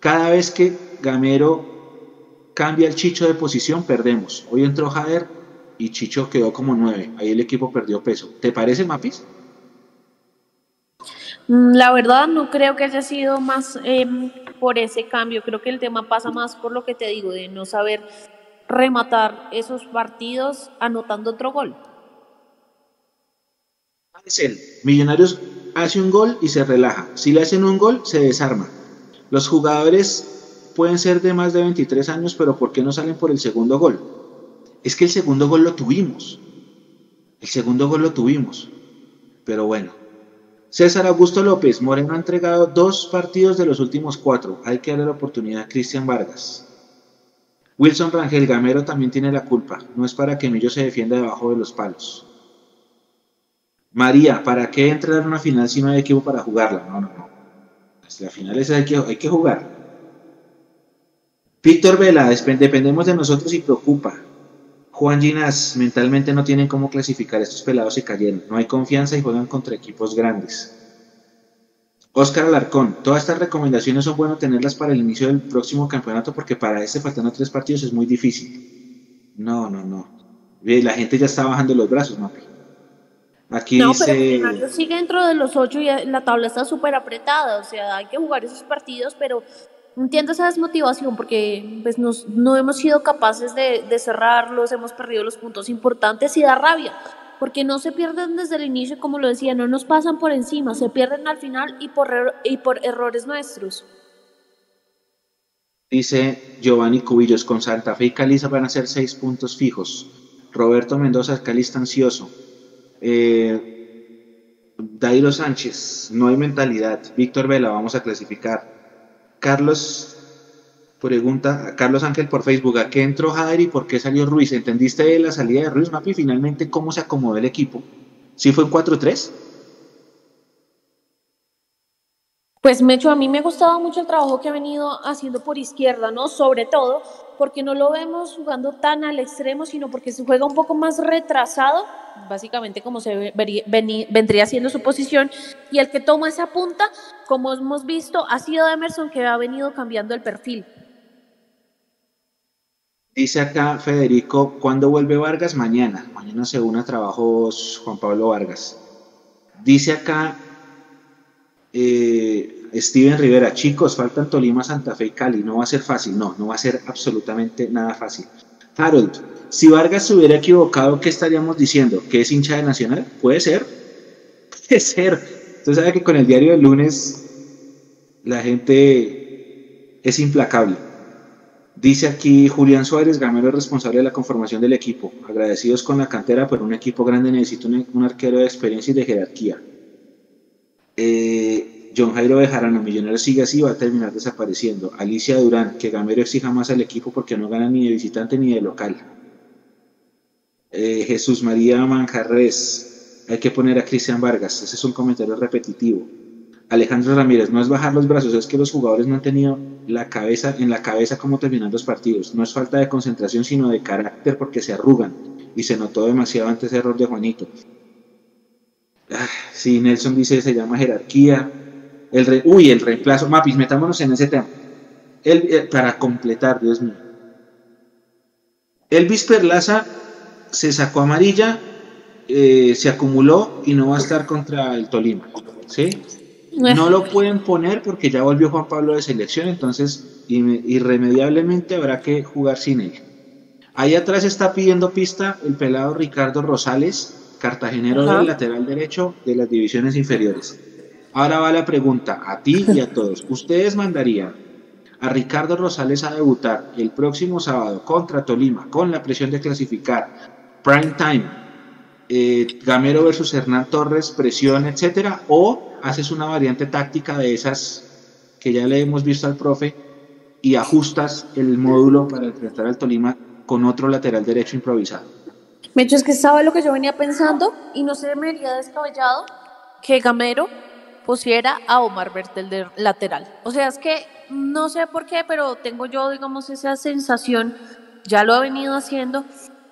Cada vez que Gamero cambia el Chicho de posición, perdemos. Hoy entró Jader y Chicho quedó como nueve. Ahí el equipo perdió peso. ¿Te parece, Mapis? Mm, la verdad no creo que haya sido más em, por ese cambio. Creo que el tema pasa más por lo que te digo, de no saber rematar esos partidos anotando otro gol. Millonarios hace un gol y se relaja. Si le hacen un gol, se desarma. Los jugadores pueden ser de más de 23 años, pero ¿por qué no salen por el segundo gol? Es que el segundo gol lo tuvimos. El segundo gol lo tuvimos. Pero bueno. César Augusto López, Moreno ha entregado dos partidos de los últimos cuatro. Hay que darle la oportunidad a Cristian Vargas. Wilson Rangel Gamero también tiene la culpa. No es para que Millo se defienda debajo de los palos. María, ¿para qué entrar en una final si no hay equipo para jugarla? No, no, no. La final es hay que, hay que jugar. Víctor Vela, dependemos de nosotros y preocupa. Juan Ginas, mentalmente no tienen cómo clasificar. Estos pelados se cayeron. No hay confianza y juegan contra equipos grandes. Oscar Alarcón, todas estas recomendaciones son buenas tenerlas para el inicio del próximo campeonato porque para este faltando tres partidos es muy difícil. No, no, no. La gente ya está bajando los brazos, ¿no? Aquí no, pero sigue dentro de los ocho y la tabla está súper apretada. O sea, hay que jugar esos partidos, pero entiendo esa desmotivación porque pues, no hemos sido capaces de, cerrarlos, hemos perdido los puntos importantes y da rabia porque no se pierden desde el inicio, como lo decía, no nos pasan por encima, se pierden al final y por, errores nuestros. Dice Giovanni Cubillos, con Santa Fe y Caliza van a ser seis puntos fijos. Roberto Mendoza, Cali está ansioso. Eh, Dairo Sánchez, no hay mentalidad. Víctor Vela, vamos a clasificar. Carlos Pregunta a Carlos Ángel por Facebook, ¿a qué entró Jader y por qué salió Ruiz? ¿Entendiste la salida de Ruiz, Mapi? Finalmente, ¿cómo se acomodó el equipo? ¿Sí fue un 4-3? Pues Mecho, a mí me ha gustado mucho el trabajo que ha venido haciendo por izquierda, ¿no? Sobre todo porque no lo vemos jugando tan al extremo, sino porque se juega un poco más retrasado, básicamente como se vendría siendo su posición, y el que toma esa punta, como hemos visto, ha sido Emerson que ha venido cambiando el perfil. Dice acá Federico, ¿cuándo vuelve Vargas? Mañana. Mañana se a trabajos Juan Pablo Vargas. Dice acá eh, Steven Rivera, chicos, faltan Tolima, Santa Fe y Cali. No va a ser fácil. No, no va a ser absolutamente nada fácil. Harold, si Vargas se hubiera equivocado, ¿qué estaríamos diciendo? ¿Que es hincha de Nacional? Puede ser. Puede ser. Usted sabe que con el diario del lunes la gente es implacable. Dice aquí Julián Suárez, Gamero es responsable de la conformación del equipo. Agradecidos con la cantera, pero un equipo grande necesita un, arquero de experiencia y de jerarquía. Eh, John Jairo Bejarano, Millonario sigue así, va a terminar desapareciendo. Alicia Durán, que Gamero exija más al equipo porque no gana ni de visitante ni de local. Eh, Jesús María Manjarres, hay que poner a Cristian Vargas, ese es un comentario repetitivo. Alejandro Ramírez, no es bajar los brazos, es que los jugadores no han tenido la cabeza en la cabeza cómo terminan los partidos. No es falta de concentración, sino de carácter porque se arrugan. Y se notó demasiado antes ese error de Juanito. Sí, Nelson dice se llama jerarquía. El Uy, el reemplazo. Mapis, metámonos en ese tema. El, eh, para completar, Dios mío. Elvis Perlaza se sacó amarilla, eh, se acumuló y no va a estar contra el Tolima. ¿Sí? No lo pueden poner porque ya volvió Juan Pablo de selección, entonces irremediablemente habrá que jugar sin él. Ahí atrás está pidiendo pista el pelado Ricardo Rosales, cartagenero del lateral derecho de las divisiones inferiores. Ahora va la pregunta a ti y a todos. ¿Ustedes mandarían a Ricardo Rosales a debutar el próximo sábado contra Tolima con la presión de clasificar prime time, eh, Gamero versus Hernán Torres, presión, etcétera? ¿O haces una variante táctica de esas que ya le hemos visto al profe y ajustas el módulo para enfrentar al Tolima con otro lateral derecho improvisado. Mecho, es que sabe lo que yo venía pensando y no se me haría descabellado que Gamero pusiera a Omar Bertel de lateral. O sea, es que no sé por qué, pero tengo yo, digamos, esa sensación, ya lo ha venido haciendo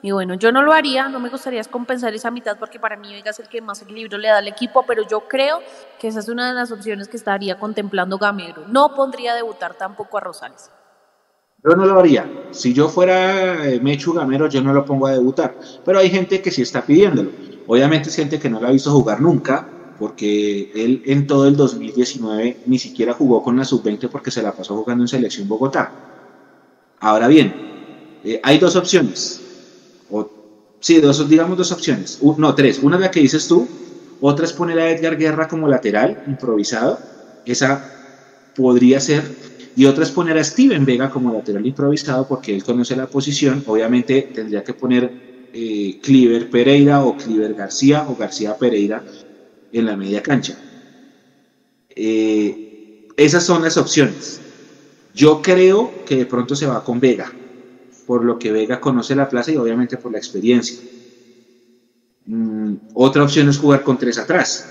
y bueno, yo no lo haría, no me gustaría compensar esa mitad porque para mí Vega es el que más equilibrio le da al equipo, pero yo creo que esa es una de las opciones que estaría contemplando Gamero. No pondría debutar tampoco a Rosales. Yo no lo haría. Si yo fuera eh, Mechu Gamero, yo no lo pongo a debutar. Pero hay gente que sí está pidiéndolo. Obviamente es gente que no lo ha visto jugar nunca, porque él en todo el 2019 ni siquiera jugó con la sub-20 porque se la pasó jugando en Selección Bogotá. Ahora bien, eh, hay dos opciones sí, dos, digamos dos opciones. no, tres. Una es la que dices tú, otra es poner a Edgar Guerra como lateral, improvisado. Esa podría ser. Y otra es poner a Steven Vega como lateral improvisado porque él conoce la posición. Obviamente tendría que poner eh, Cliver Pereira o Cliver García o García Pereira en la media cancha. Eh, esas son las opciones. Yo creo que de pronto se va con Vega, por lo que Vega conoce la plaza y obviamente por la experiencia. Mm, otra opción es jugar con tres atrás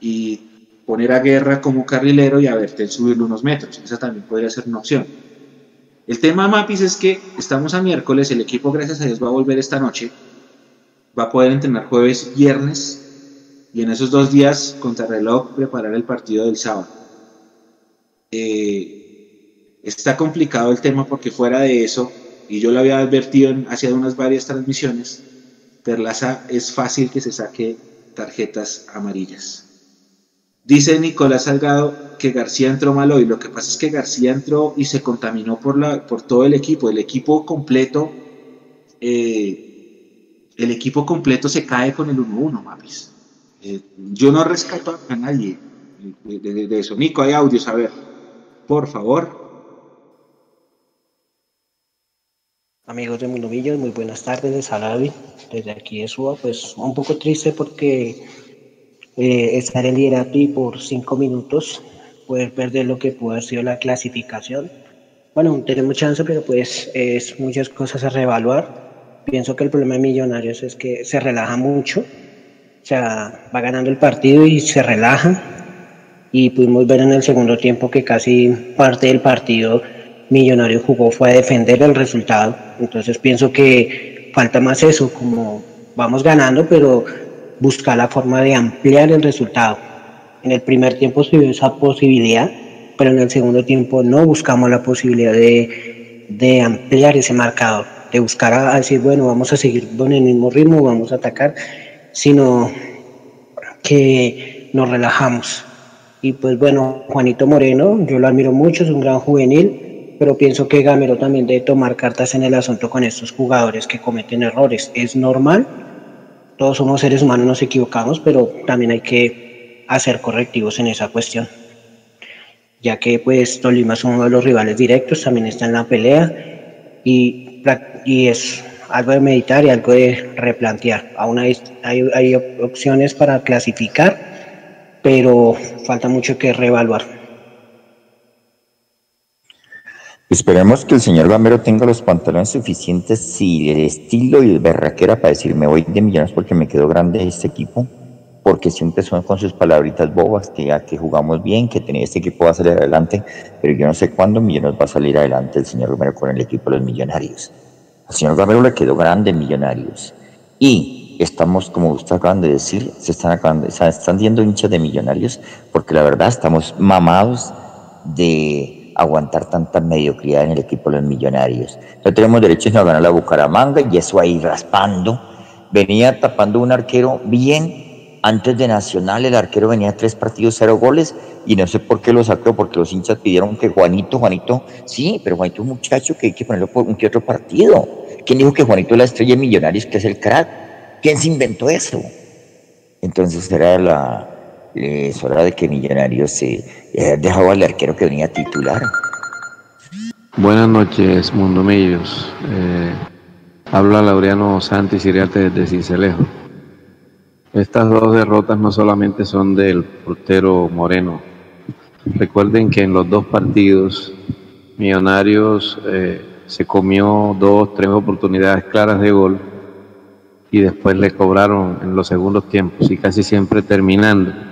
y poner a Guerra como carrilero y a Bertel subirlo unos metros. Esa también podría ser una opción. El tema Mapis es que estamos a miércoles, el equipo gracias a Dios va a volver esta noche, va a poder entrenar jueves, viernes y en esos dos días contra reloj preparar el partido del sábado. Eh, está complicado el tema porque fuera de eso, y yo lo había advertido hace unas varias transmisiones, Perlaza es fácil que se saque tarjetas amarillas. Dice Nicolás Salgado que García entró mal hoy. Lo que pasa es que García entró y se contaminó por, la, por todo el equipo. El equipo completo, eh, el equipo completo se cae con el 1-1, mapis. Eh, yo no rescato a nadie de, eso. Nico, hay audios, a ver. Por favor. Amigos de Mundo muy buenas tardes, de Salavi, desde aquí de pues un poco triste porque eh, estar en liderato y por cinco minutos poder perder lo que pudo haber sido la clasificación. Bueno, tenemos chance, pero pues es muchas cosas a reevaluar. Pienso que el problema de Millonarios es que se relaja mucho, o sea, va ganando el partido y se relaja. Y pudimos ver en el segundo tiempo que casi parte del partido Millonarios jugó fue a defender el resultado. Entonces pienso que falta más eso, como vamos ganando, pero buscar la forma de ampliar el resultado. En el primer tiempo se vio esa posibilidad, pero en el segundo tiempo no buscamos la posibilidad de, de ampliar ese marcador, de buscar a, decir, bueno, vamos a seguir con el mismo ritmo, vamos a atacar, sino que nos relajamos. Y pues bueno, Juanito Moreno, yo lo admiro mucho, es un gran juvenil, pero pienso que Gamero también debe tomar cartas en el asunto con estos jugadores que cometen errores. Es normal, todos somos seres humanos, nos equivocamos, pero también hay que hacer correctivos en esa cuestión. Ya que pues Tolima es uno de los rivales directos, también está en la pelea y, es algo de meditar y algo de replantear. Aún hay, hay, hay opciones para clasificar, pero falta mucho que reevaluar. Esperemos que el señor Gamero tenga los pantalones suficientes y el estilo y el berraquera para decir me voy de millones porque me quedó grande este equipo, porque siempre son con sus palabritas bobas que ya que jugamos bien, que tenía este equipo va a salir adelante, pero yo no sé cuándo Millones va a salir adelante el señor Gamero con el equipo de los millonarios. Al señor Gamero le quedó grande millonarios. Y estamos, como usted acaban de decir, se están acabando, se están viendo hinchas de millonarios, porque la verdad estamos mamados de aguantar tanta mediocridad en el equipo de los millonarios. No tenemos derecho a ganar la Bucaramanga y eso ahí raspando. Venía tapando un arquero bien. Antes de Nacional el arquero venía tres partidos, cero goles y no sé por qué lo sacó, porque los hinchas pidieron que Juanito, Juanito, sí, pero Juanito es un muchacho que hay que ponerlo por un que otro partido. ¿Quién dijo que Juanito es la estrella de Millonarios, que es el crack? ¿Quién se inventó eso? Entonces era la, es hora de que Millonarios se eh, dejaba al arquero que venía titular. Buenas noches, Mundo Millos. Eh, habla Laureano Santi Siriate desde Cincelejo. Estas dos derrotas no solamente son del portero Moreno. Recuerden que en los dos partidos Millonarios eh, se comió dos, tres oportunidades claras de gol y después le cobraron en los segundos tiempos y casi siempre terminando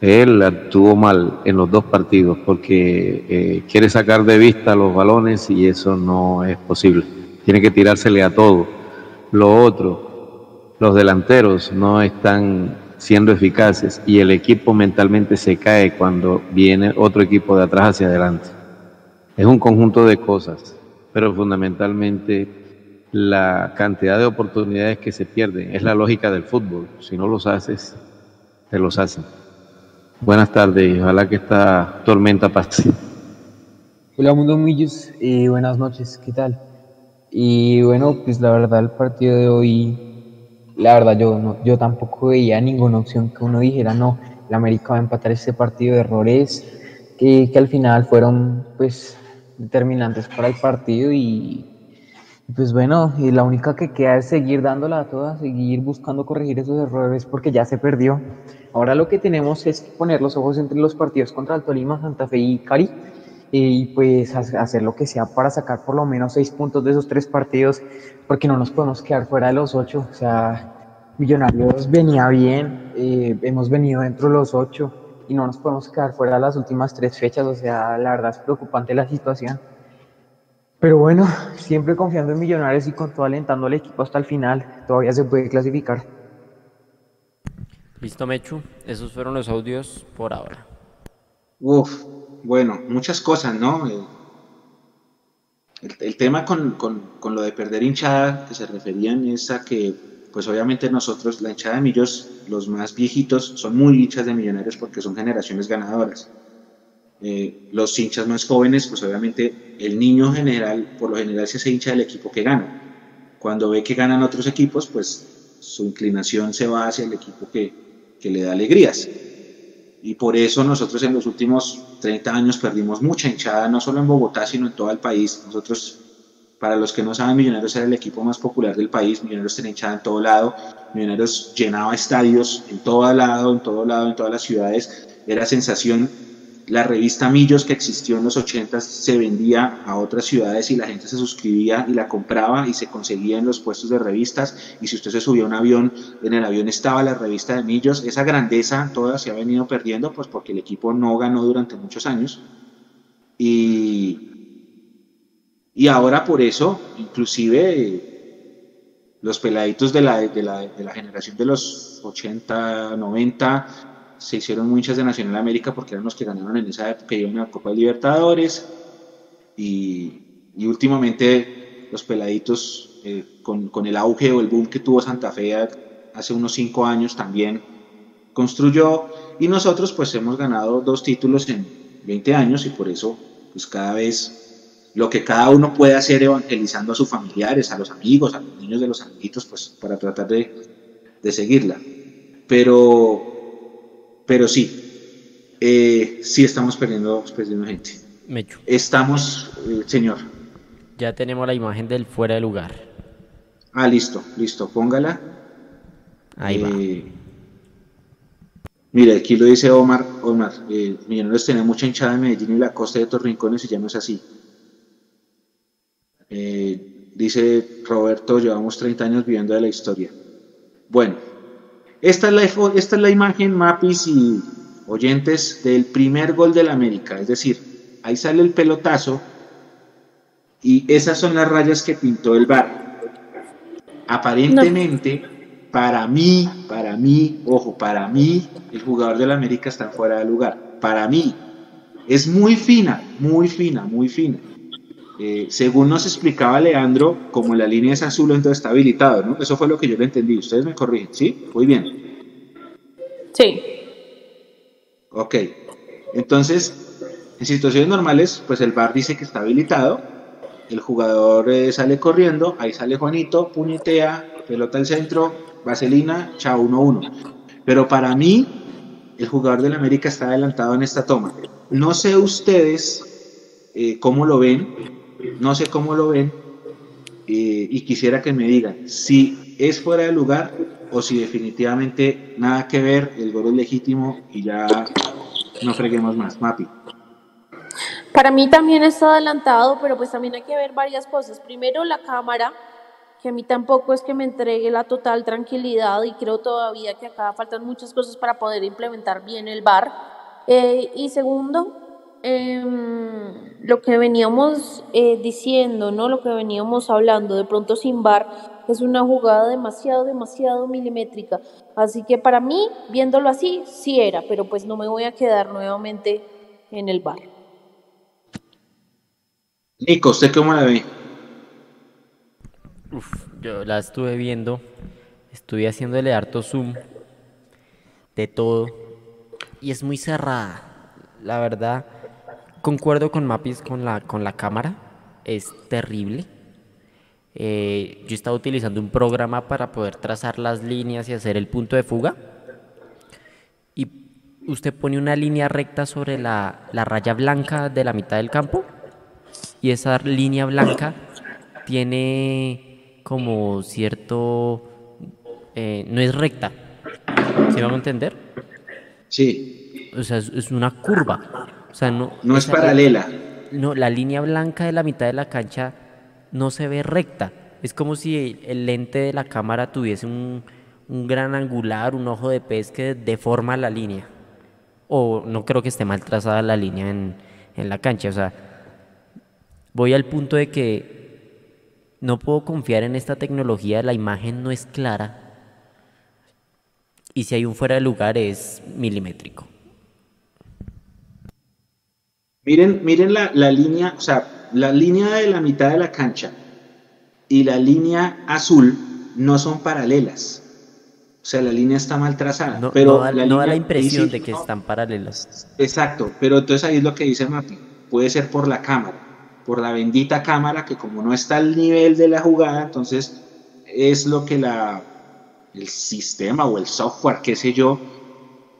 él actuó mal en los dos partidos porque eh, quiere sacar de vista los balones y eso no es posible. Tiene que tirársele a todo. Lo otro, los delanteros no están siendo eficaces y el equipo mentalmente se cae cuando viene otro equipo de atrás hacia adelante. Es un conjunto de cosas, pero fundamentalmente la cantidad de oportunidades que se pierden es la lógica del fútbol. Si no los haces, te los hacen. Buenas tardes y ojalá que esta tormenta pase. Hola Mundo Millos, y eh, buenas noches, ¿qué tal? Y bueno, pues la verdad el partido de hoy, la verdad yo, no, yo tampoco veía ninguna opción que uno dijera, no, el América va a empatar este partido de errores que, que al final fueron pues determinantes para el partido y, Pues bueno, y la única que queda es seguir dándola a todas, seguir buscando corregir esos errores porque ya se perdió. Ahora lo que tenemos es poner los ojos entre los partidos contra el Tolima, Santa Fe y Cari y pues hacer lo que sea para sacar por lo menos seis puntos de esos tres partidos porque no nos podemos quedar fuera de los ocho. O sea, Millonarios venía bien, eh, hemos venido dentro de los ocho y no nos podemos quedar fuera de las últimas tres fechas. O sea, la verdad es preocupante la situación. Pero bueno, siempre confiando en Millonarios y con todo alentando al equipo hasta el final, todavía se puede clasificar. Listo, Mechu. Esos fueron los audios por ahora. Uf, bueno, muchas cosas, ¿no? Eh, el, tema con, con, lo de perder hinchada que se referían es a que, pues obviamente nosotros, la hinchada de Millos, los más viejitos, son muy hinchas de millonarios porque son generaciones ganadoras. Eh, los hinchas más jóvenes, pues obviamente el niño general, por lo general se hace hincha del equipo que gana. Cuando ve que ganan otros equipos, pues su inclinación se va hacia el equipo que, le da alegrías. Y por eso nosotros en los últimos 30 años perdimos mucha hinchada, no solo en Bogotá, sino en todo el país. Nosotros, para los que no saben, Millonarios era el equipo más popular del país, Millonarios tenía hinchada en todo lado, Millonarios llenaba estadios en todo lado, en todo lado, en todas las ciudades, era sensación la revista Millos que existió en los 80 se vendía a otras ciudades y la gente se suscribía y la compraba y se conseguía en los puestos de revistas. Y si usted se subía un avión, en el avión estaba la revista de Millos, esa grandeza toda se ha venido perdiendo pues porque el equipo no ganó durante muchos años. Y, y ahora por eso inclusive los peladitos de la, de la, de la generación de los 80, 90 se hicieron muchas de Nacional América porque eran los que ganaron en esa época y una Copa de Libertadores y, últimamente los peladitos eh, con, con, el auge o el boom que tuvo Santa Fe hace unos cinco años también construyó y nosotros pues hemos ganado dos títulos en 20 años y por eso pues cada vez lo que cada uno puede hacer evangelizando a sus familiares, a los amigos, a los niños de los amiguitos pues para tratar de, de seguirla. Pero pero sí, eh, sí estamos perdiendo, perdiendo gente. Mecho. Estamos, eh, señor. Ya tenemos la imagen del fuera de lugar. Ah, listo, listo, póngala. Ahí va. Eh, mira, aquí lo dice Omar. Omar, eh, Millonarios tiene mucha hinchada en Medellín y la costa de estos rincones y ya no es así. dice Roberto, llevamos 30 años viviendo de la historia. Bueno, esta es la, esta es la imagen, Mapis y oyentes, del primer gol del América. Es decir, ahí sale el pelotazo y esas son las rayas que pintó el bar. Aparentemente, para mí, para mí, ojo, para mí, el jugador del América está fuera de lugar. Para mí, es muy fina, muy fina, muy fina. Eh, según nos explicaba Leandro, como la línea es azul, entonces está habilitado, ¿no? Eso fue lo que yo le entendí. Ustedes me corrigen, ¿sí? Muy bien. Sí. Ok. Entonces, en situaciones normales, pues el bar dice que está habilitado, el jugador eh, sale corriendo, ahí sale Juanito, puñetea, pelota al centro, vaselina, chao 1-1. Pero para mí, el jugador del América está adelantado en esta toma. No sé ustedes eh, cómo lo ven, no sé cómo lo ven eh, y quisiera que me digan si es fuera de lugar o si definitivamente nada que ver, el gol es legítimo y ya no freguemos más. Mapi. Para mí también está adelantado, pero pues también hay que ver varias cosas. Primero la cámara, que a mí tampoco es que me entregue la total tranquilidad y creo todavía que acá faltan muchas cosas para poder implementar bien el bar. Eh, y segundo, Em, lo que veníamos eh, diciendo, ¿no? Lo que veníamos hablando, de pronto sin bar, es una jugada demasiado, demasiado milimétrica. Así que para mí, viéndolo así, sí era, pero pues no me voy a quedar nuevamente en el bar. Nico, ¿usted cómo la ve? yo la estuve viendo, estuve haciéndole harto zoom de todo y es muy cerrada, la verdad Concuerdo con Mapis con la, con la cámara, es terrible. Eh, yo estaba utilizando un programa para poder trazar las líneas y hacer el punto de fuga. Y usted pone una línea recta sobre la, la raya blanca de la mitad del campo y esa línea blanca tiene como cierto... eh, no es recta. ¿Se va a entender? Sí. O sea, es, es una curva. O sea, no, No es paralela. No, la línea blanca de la mitad de la cancha no se ve recta. Es como si el, el lente de la cámara tuviese un, un gran angular, un ojo de pez que deforma la línea. O no creo que esté mal trazada la línea en, en la cancha. O sea, voy al punto de que no puedo confiar en esta tecnología, la imagen no es clara. Y si hay un fuera de lugar es milimétrico. Miren, miren la, la línea, o sea, la línea de la mitad de la cancha y la línea azul no son paralelas. O sea, la línea está mal trazada. No, pero no da, la no da la línea- impresión de que no, están paralelas. Exacto, pero entonces ahí es lo que dice Mapi. Puede ser por la cámara, por la bendita cámara que como no está al nivel de la jugada, entonces es lo que la, el sistema o el software, qué sé yo,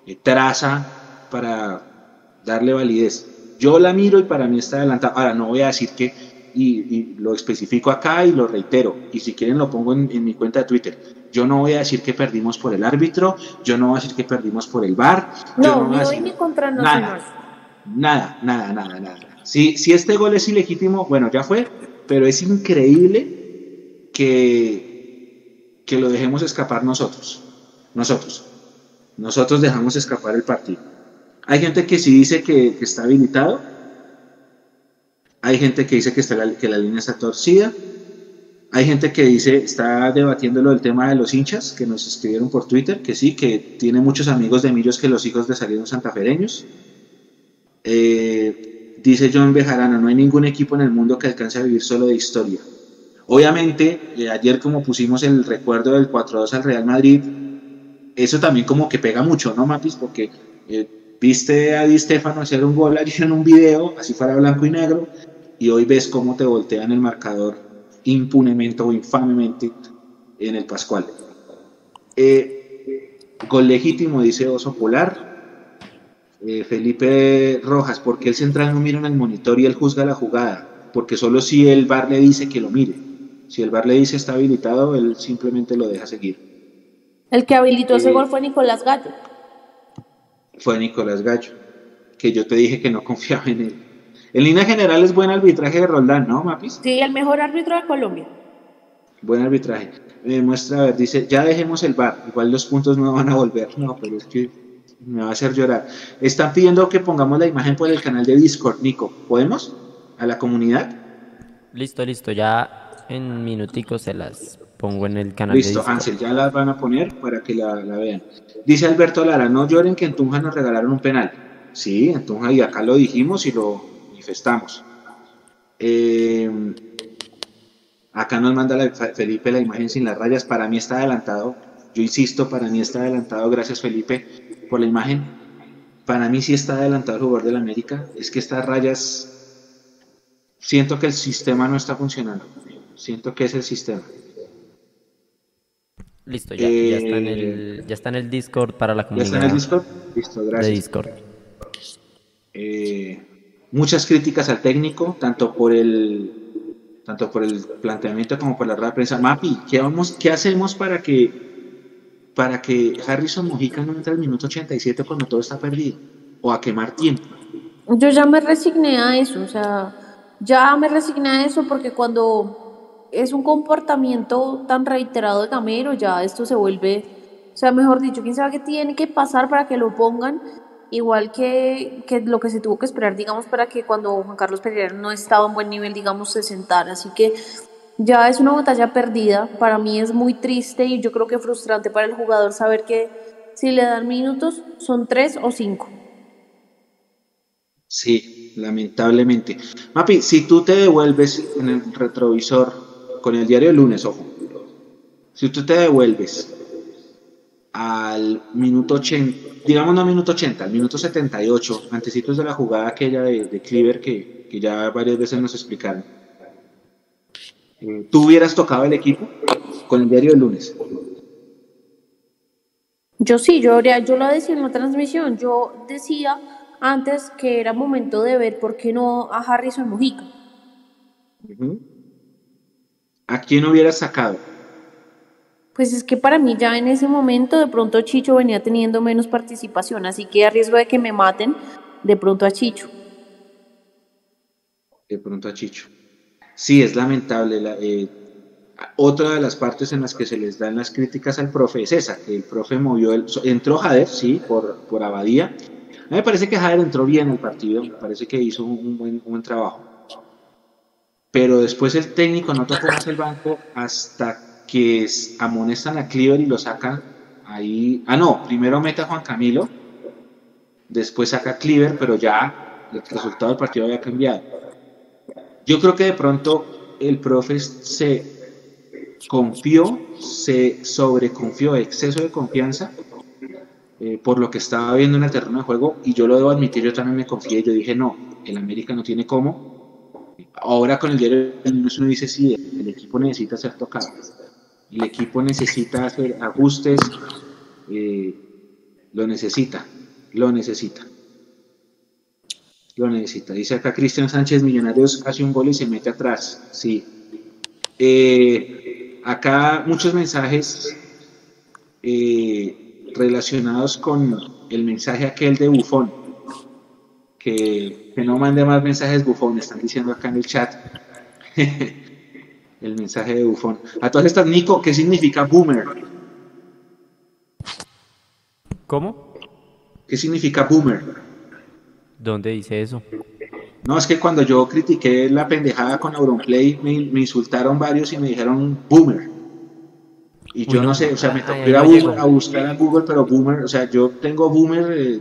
eh, traza para darle validez. Yo la miro y para mí está adelantado. Ahora, no voy a decir que, y, y lo especifico acá y lo reitero, y si quieren lo pongo en, en mi cuenta de Twitter. Yo no voy a decir que perdimos por el árbitro, yo no voy a decir que perdimos por el VAR. yo No, voy ni a hoy decir ni contra nada. Nada, nada, nada, nada. Si, si este gol es ilegítimo, bueno, ya fue, pero es increíble que, que lo dejemos escapar nosotros. Nosotros. Nosotros dejamos escapar el partido. Hay gente que sí dice que, está habilitado. Hay gente que dice que, está la, que la línea está torcida. Hay gente que dice, está debatiendo lo del tema de los hinchas, que nos escribieron por Twitter, que sí, que tiene muchos amigos de Millos que los hijos de salieron santafereños. Eh, dice John Bejarano, no hay ningún equipo en el mundo que alcance a vivir solo de historia. Obviamente, eh, ayer como pusimos el recuerdo del 4-2 al Real Madrid, eso también como que pega mucho, ¿no, Mapis? Porque eh, viste a Di Stefano hacer un gol ayer en un video, así fuera blanco y negro, y hoy ves cómo te voltean el marcador impunemente o infamemente en el Pascual. Eh, gol legítimo, dice Oso Polar. Eh, Felipe Rojas, ¿por qué el central no mira en el monitor y él juzga la jugada? Porque solo si el VAR le dice que lo mire. Si el VAR le dice está habilitado, él simplemente lo deja seguir. El que habilitó ese Eh, gol fue Nicolás Gallo. Fue Nicolás Gallo, que yo te dije que no confiaba en él. En línea general es buen arbitraje de Roldán, ¿no, Mapis? Sí, el mejor árbitro de Colombia. Buen arbitraje. Me muestra, a ver, dice, ya dejemos el bar, igual los puntos no van a volver. No, pero es que me va a hacer llorar. Están pidiendo que pongamos la imagen por el canal de Discord, Nico. ¿Podemos? ¿A la comunidad? Listo, listo, ya en minuticos se las pongo en el canal de Listo, Discord. Ansel, ya las van a poner para que la, la vean. Dice Alberto Lara, no lloren que en Tunja nos regalaron un penal. Sí, en Tunja y acá lo dijimos y lo manifestamos. Eh, acá nos manda la- Felipe la imagen sin las rayas. Para mí está adelantado. Yo insisto, para mí está adelantado. Gracias, Felipe, por la imagen. Para mí sí está adelantado el jugador del América. Es que estas rayas. Siento que el sistema no está funcionando. Siento que es el sistema. Listo, ya, ya está en Eh, el, ya está en el Discord para la ¿Ya comunidad está en el Discord? Listo, de gracias. Discord. Eh, muchas críticas al técnico, tanto por el tanto por el planteamiento como por la rueda de prensa. Mapi, ¿qué, vamos, ¿qué hacemos para que para que Harrison Mojica no entre al minuto 87 cuando todo está perdido? O a quemar tiempo. Yo ya me resigné a eso, o sea, ya me resigné a eso porque cuando es un comportamiento tan reiterado de Gamero, ya esto se vuelve, o sea, mejor dicho, quién sabe qué tiene que pasar para que lo pongan, igual que, que lo que se tuvo que esperar, digamos, para que cuando Juan Carlos Pereira no estaba en buen nivel, digamos, se sentara. Así que ya es una batalla perdida, para mí es muy triste y yo creo que frustrante para el jugador saber que si le dan minutos son tres o cinco. Sí, lamentablemente. Mapi, si tú te devuelves en el retrovisor con el diario del lunes, ojo, si tú te devuelves al minuto 80, digamos no al minuto 80, al minuto 78, antecitos de la jugada aquella de, de Cleaver que, que ya varias veces nos explicaron, eh, ¿tú hubieras tocado el equipo con el diario del lunes? Yo sí, yo, habría- yo lo decía en la transmisión, yo decía antes que era momento de ver por qué no a Harrison Mujica. Ujú. ¿A quién hubiera sacado? Pues es que para mí ya en ese momento de pronto Chicho venía teniendo menos participación, así que a riesgo de que me maten, de pronto a Chicho. De pronto a Chicho. Sí, es lamentable. La, eh, otra de las partes en las que se les dan las críticas al profe es esa, que el profe movió, el, entró Jader, sí, por, por Abadía. A mí me parece que Jader entró bien al partido, me parece que hizo un buen, un buen trabajo. Pero después el técnico no tocó más el banco hasta que amonestan a Cleaver y lo sacan ahí. Ah, no, primero mete Juan Camilo, después saca a Cleaver, pero ya el resultado del partido había cambiado. Yo creo que de pronto el profe se confió, se sobreconfió, exceso de confianza eh, por lo que estaba viendo en el terreno de juego y yo lo debo admitir, yo también me confié, yo dije no, el América no tiene cómo. Ahora con el diario uno dice sí, el equipo necesita ser tocado el equipo necesita hacer ajustes, eh, lo necesita, lo necesita. Lo necesita. Dice acá Cristian Sánchez, Millonarios hace un gol y se mete atrás. Sí. Eh, acá muchos mensajes eh, relacionados con el mensaje aquel de Bufón. Que, que no mande más mensajes Bufón, están diciendo acá en el chat. el mensaje de bufón. A todas estas, Nico, ¿qué significa boomer? ¿Cómo? ¿Qué significa boomer? ¿Dónde dice eso? No, es que cuando yo critiqué la pendejada con Auronplay, me, me insultaron varios y me dijeron boomer. Y yo no, sé, o sea, me tocó ir a, buscar a Google, pero boomer, o sea, yo tengo boomer, eh,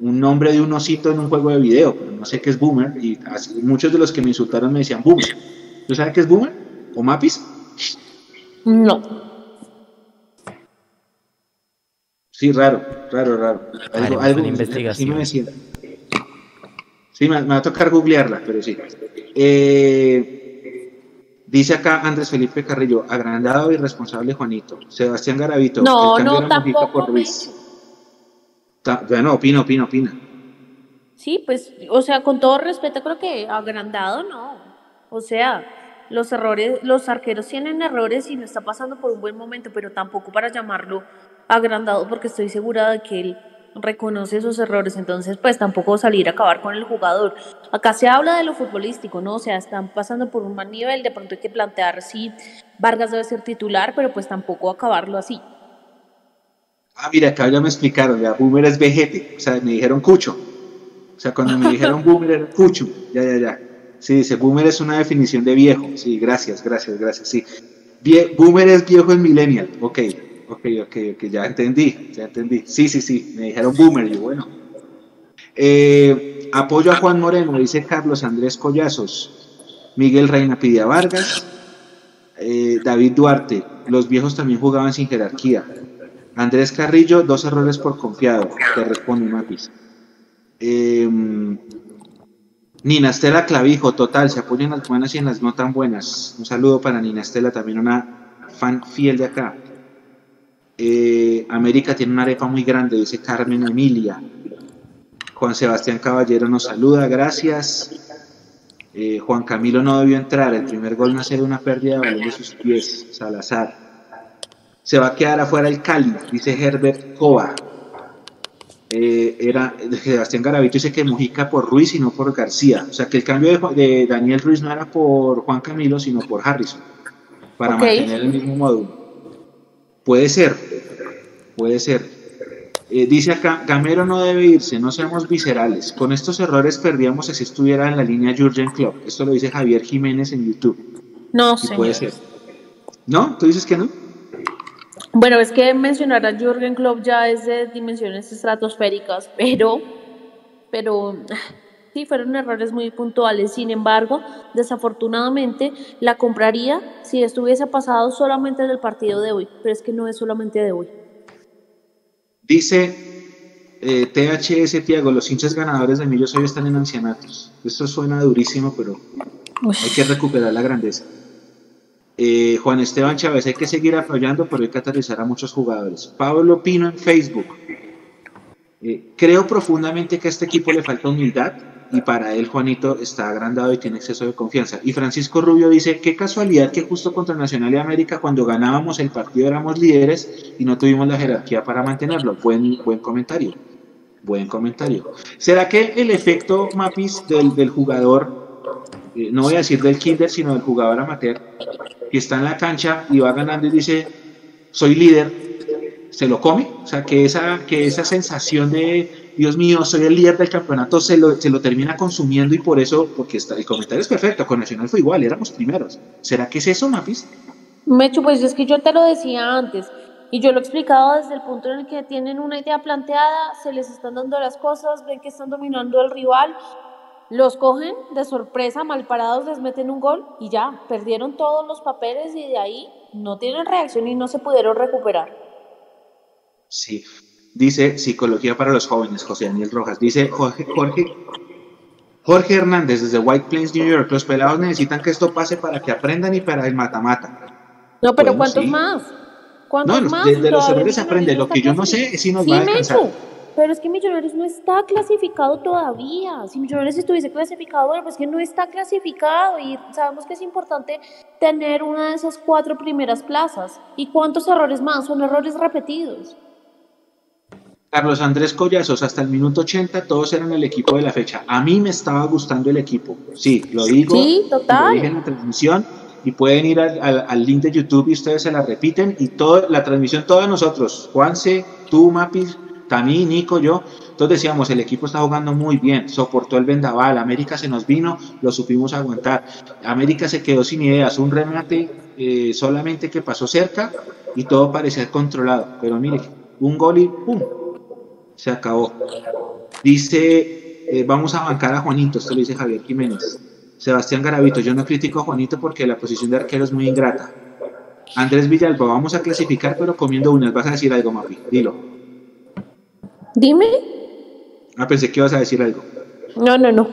un nombre de un osito en un juego de video, pero no sé qué es boomer, y muchos de los que me insultaron me decían boomer. ¿Tú sabes qué es boomer? ¿O Mapis? No. Sí, raro, raro, raro. Algo, algo investigación. Sí, me, sí me, va a tocar googlearla, pero sí. Eh, dice acá Andrés Felipe Carrillo, agrandado y responsable Juanito. Sebastián Garavito. No, no, tampoco. Por Ruiz. Bueno, opina, opina, opina. Sí, pues, o sea, con todo respeto, creo que agrandado no. O sea, los errores, los arqueros tienen errores y no está pasando por un buen momento, pero tampoco para llamarlo agrandado porque estoy segura de que él reconoce esos errores, entonces pues tampoco salir a acabar con el jugador. Acá se habla de lo futbolístico, ¿no? O sea, están pasando por un mal nivel, de pronto hay que plantear si Vargas debe ser titular, pero pues tampoco acabarlo así. Ah, mira, acá ya me explicaron, ya Boomer es vejete, o sea, me dijeron Cucho. O sea, cuando me dijeron Boomer era Cucho, ya, ya, ya. Sí, dice, boomer es una definición de viejo. Sí, gracias, gracias, gracias. Sí. boomer es viejo en millennial. Ok, ok, ok, ok, ya entendí, ya entendí. Sí, sí, sí, me dijeron boomer, yo bueno. Eh, apoyo a Juan Moreno, dice Carlos Andrés Collazos. Miguel Reina pide a Vargas. Eh, David Duarte, los viejos también jugaban sin jerarquía. Andrés Carrillo, dos errores por confiado, te responde Matis. Eh, Nina Estela Clavijo, total, se apoyan las buenas y en las no tan buenas. Un saludo para Nina Estela, también una fan fiel de acá. Eh, América tiene una arepa muy grande, dice Carmen Emilia. Juan Sebastián Caballero nos saluda, gracias. Eh, Juan Camilo no debió entrar, el primer gol nace de una pérdida de balón de sus pies, Salazar. Se va a quedar afuera el Cali, dice Herbert Cova. Eh, era Sebastián Garavito dice que Mujica por Ruiz y no por García. O sea que el cambio de, Daniel Ruiz no era por Juan Camilo, sino por Harrison, para mantener el mismo módulo. Puede ser, puede ser. Eh, dice acá, Gamero no debe irse, no seamos viscerales. Con estos errores perdíamos si estuviera en la línea Jurgen Klopp. Esto lo dice Javier Jiménez en YouTube. No, sé. Puede ser. ¿No? ¿Tú dices que no? Bueno, es que mencionar a Jürgen Klopp ya es de dimensiones estratosféricas, pero, pero sí, fueron errores muy puntuales. Sin embargo, desafortunadamente la compraría si estuviese pasado solamente del partido de hoy, pero es que no es solamente de hoy. Dice eh, THS Tiago, los hinchas ganadores de Millos hoy están en ancianatos. Esto suena durísimo, pero hay que recuperar la grandeza. Eh, Juan Esteban Chávez, hay que seguir apoyando, pero hay que aterrizar a muchos jugadores. Pablo Pino en Facebook. Eh, creo profundamente que a este equipo le falta humildad y para él Juanito está agrandado y tiene exceso de confianza. Y Francisco Rubio dice, qué casualidad que justo contra Nacional y América cuando ganábamos el partido éramos líderes y no tuvimos la jerarquía para mantenerlo. Buen, buen comentario. Buen comentario. ¿Será que el efecto Mapis del, del jugador, eh, no voy a decir del kinder, sino del jugador amateur, que está en la cancha y va ganando y dice, soy líder, se lo come? O sea, que esa, que esa sensación de, Dios mío, soy el líder del campeonato, se lo, se lo termina consumiendo y por eso, porque está, el comentario es perfecto, con Nacional fue igual, éramos primeros. ¿Será que es eso, Mapis? Mecho, pues es que yo te lo decía antes. Y yo lo he explicado desde el punto en el que tienen una idea planteada, se les están dando las cosas, ven que están dominando al rival, los cogen de sorpresa, mal parados, les meten un gol y ya, perdieron todos los papeles y de ahí no tienen reacción y no se pudieron recuperar. Sí, dice Psicología para los Jóvenes, José Daniel Rojas. Dice Jorge, Jorge, Jorge Hernández desde White Plains, New York. Los pelados necesitan que esto pase para que aprendan y para el mata-mata. No, pero ¿cuántos más? no, de, los errores aprende. Lo que yo no sé es si nos va a alcanzar. Pero es que Millonarios no está clasificado todavía. Si Millonarios estuviese clasificado, bueno, pues que no está clasificado y sabemos que es importante tener una de esas cuatro primeras plazas. ¿Y cuántos errores más? Son errores repetidos. Carlos Andrés Collazos, hasta el minuto 80 todos eran el equipo de la fecha. A mí me estaba gustando el equipo. Sí, lo digo. Sí, total. Lo dije en la transmisión y pueden ir al, link de YouTube y ustedes se la repiten y toda la transmisión, todos nosotros, Juanse, tú, Mapis, Tamí, Nico, yo, todos decíamos, el equipo está jugando muy bien, soportó el vendaval, América se nos vino, lo supimos aguantar, América se quedó sin ideas, un remate eh, solamente que pasó cerca y todo parecía controlado, pero mire, un gol y ¡pum! Se acabó. Dice, eh, vamos a bancar a Juanito, esto lo dice Javier Jiménez. Sebastián Garavito, yo no critico a Juanito porque la posición de arquero es muy ingrata. Andrés Villalba, vamos a clasificar pero comiendo unas. Vas a decir algo, Mapi, dilo. Dime. Ah, pensé que ibas a decir algo. No, no, no.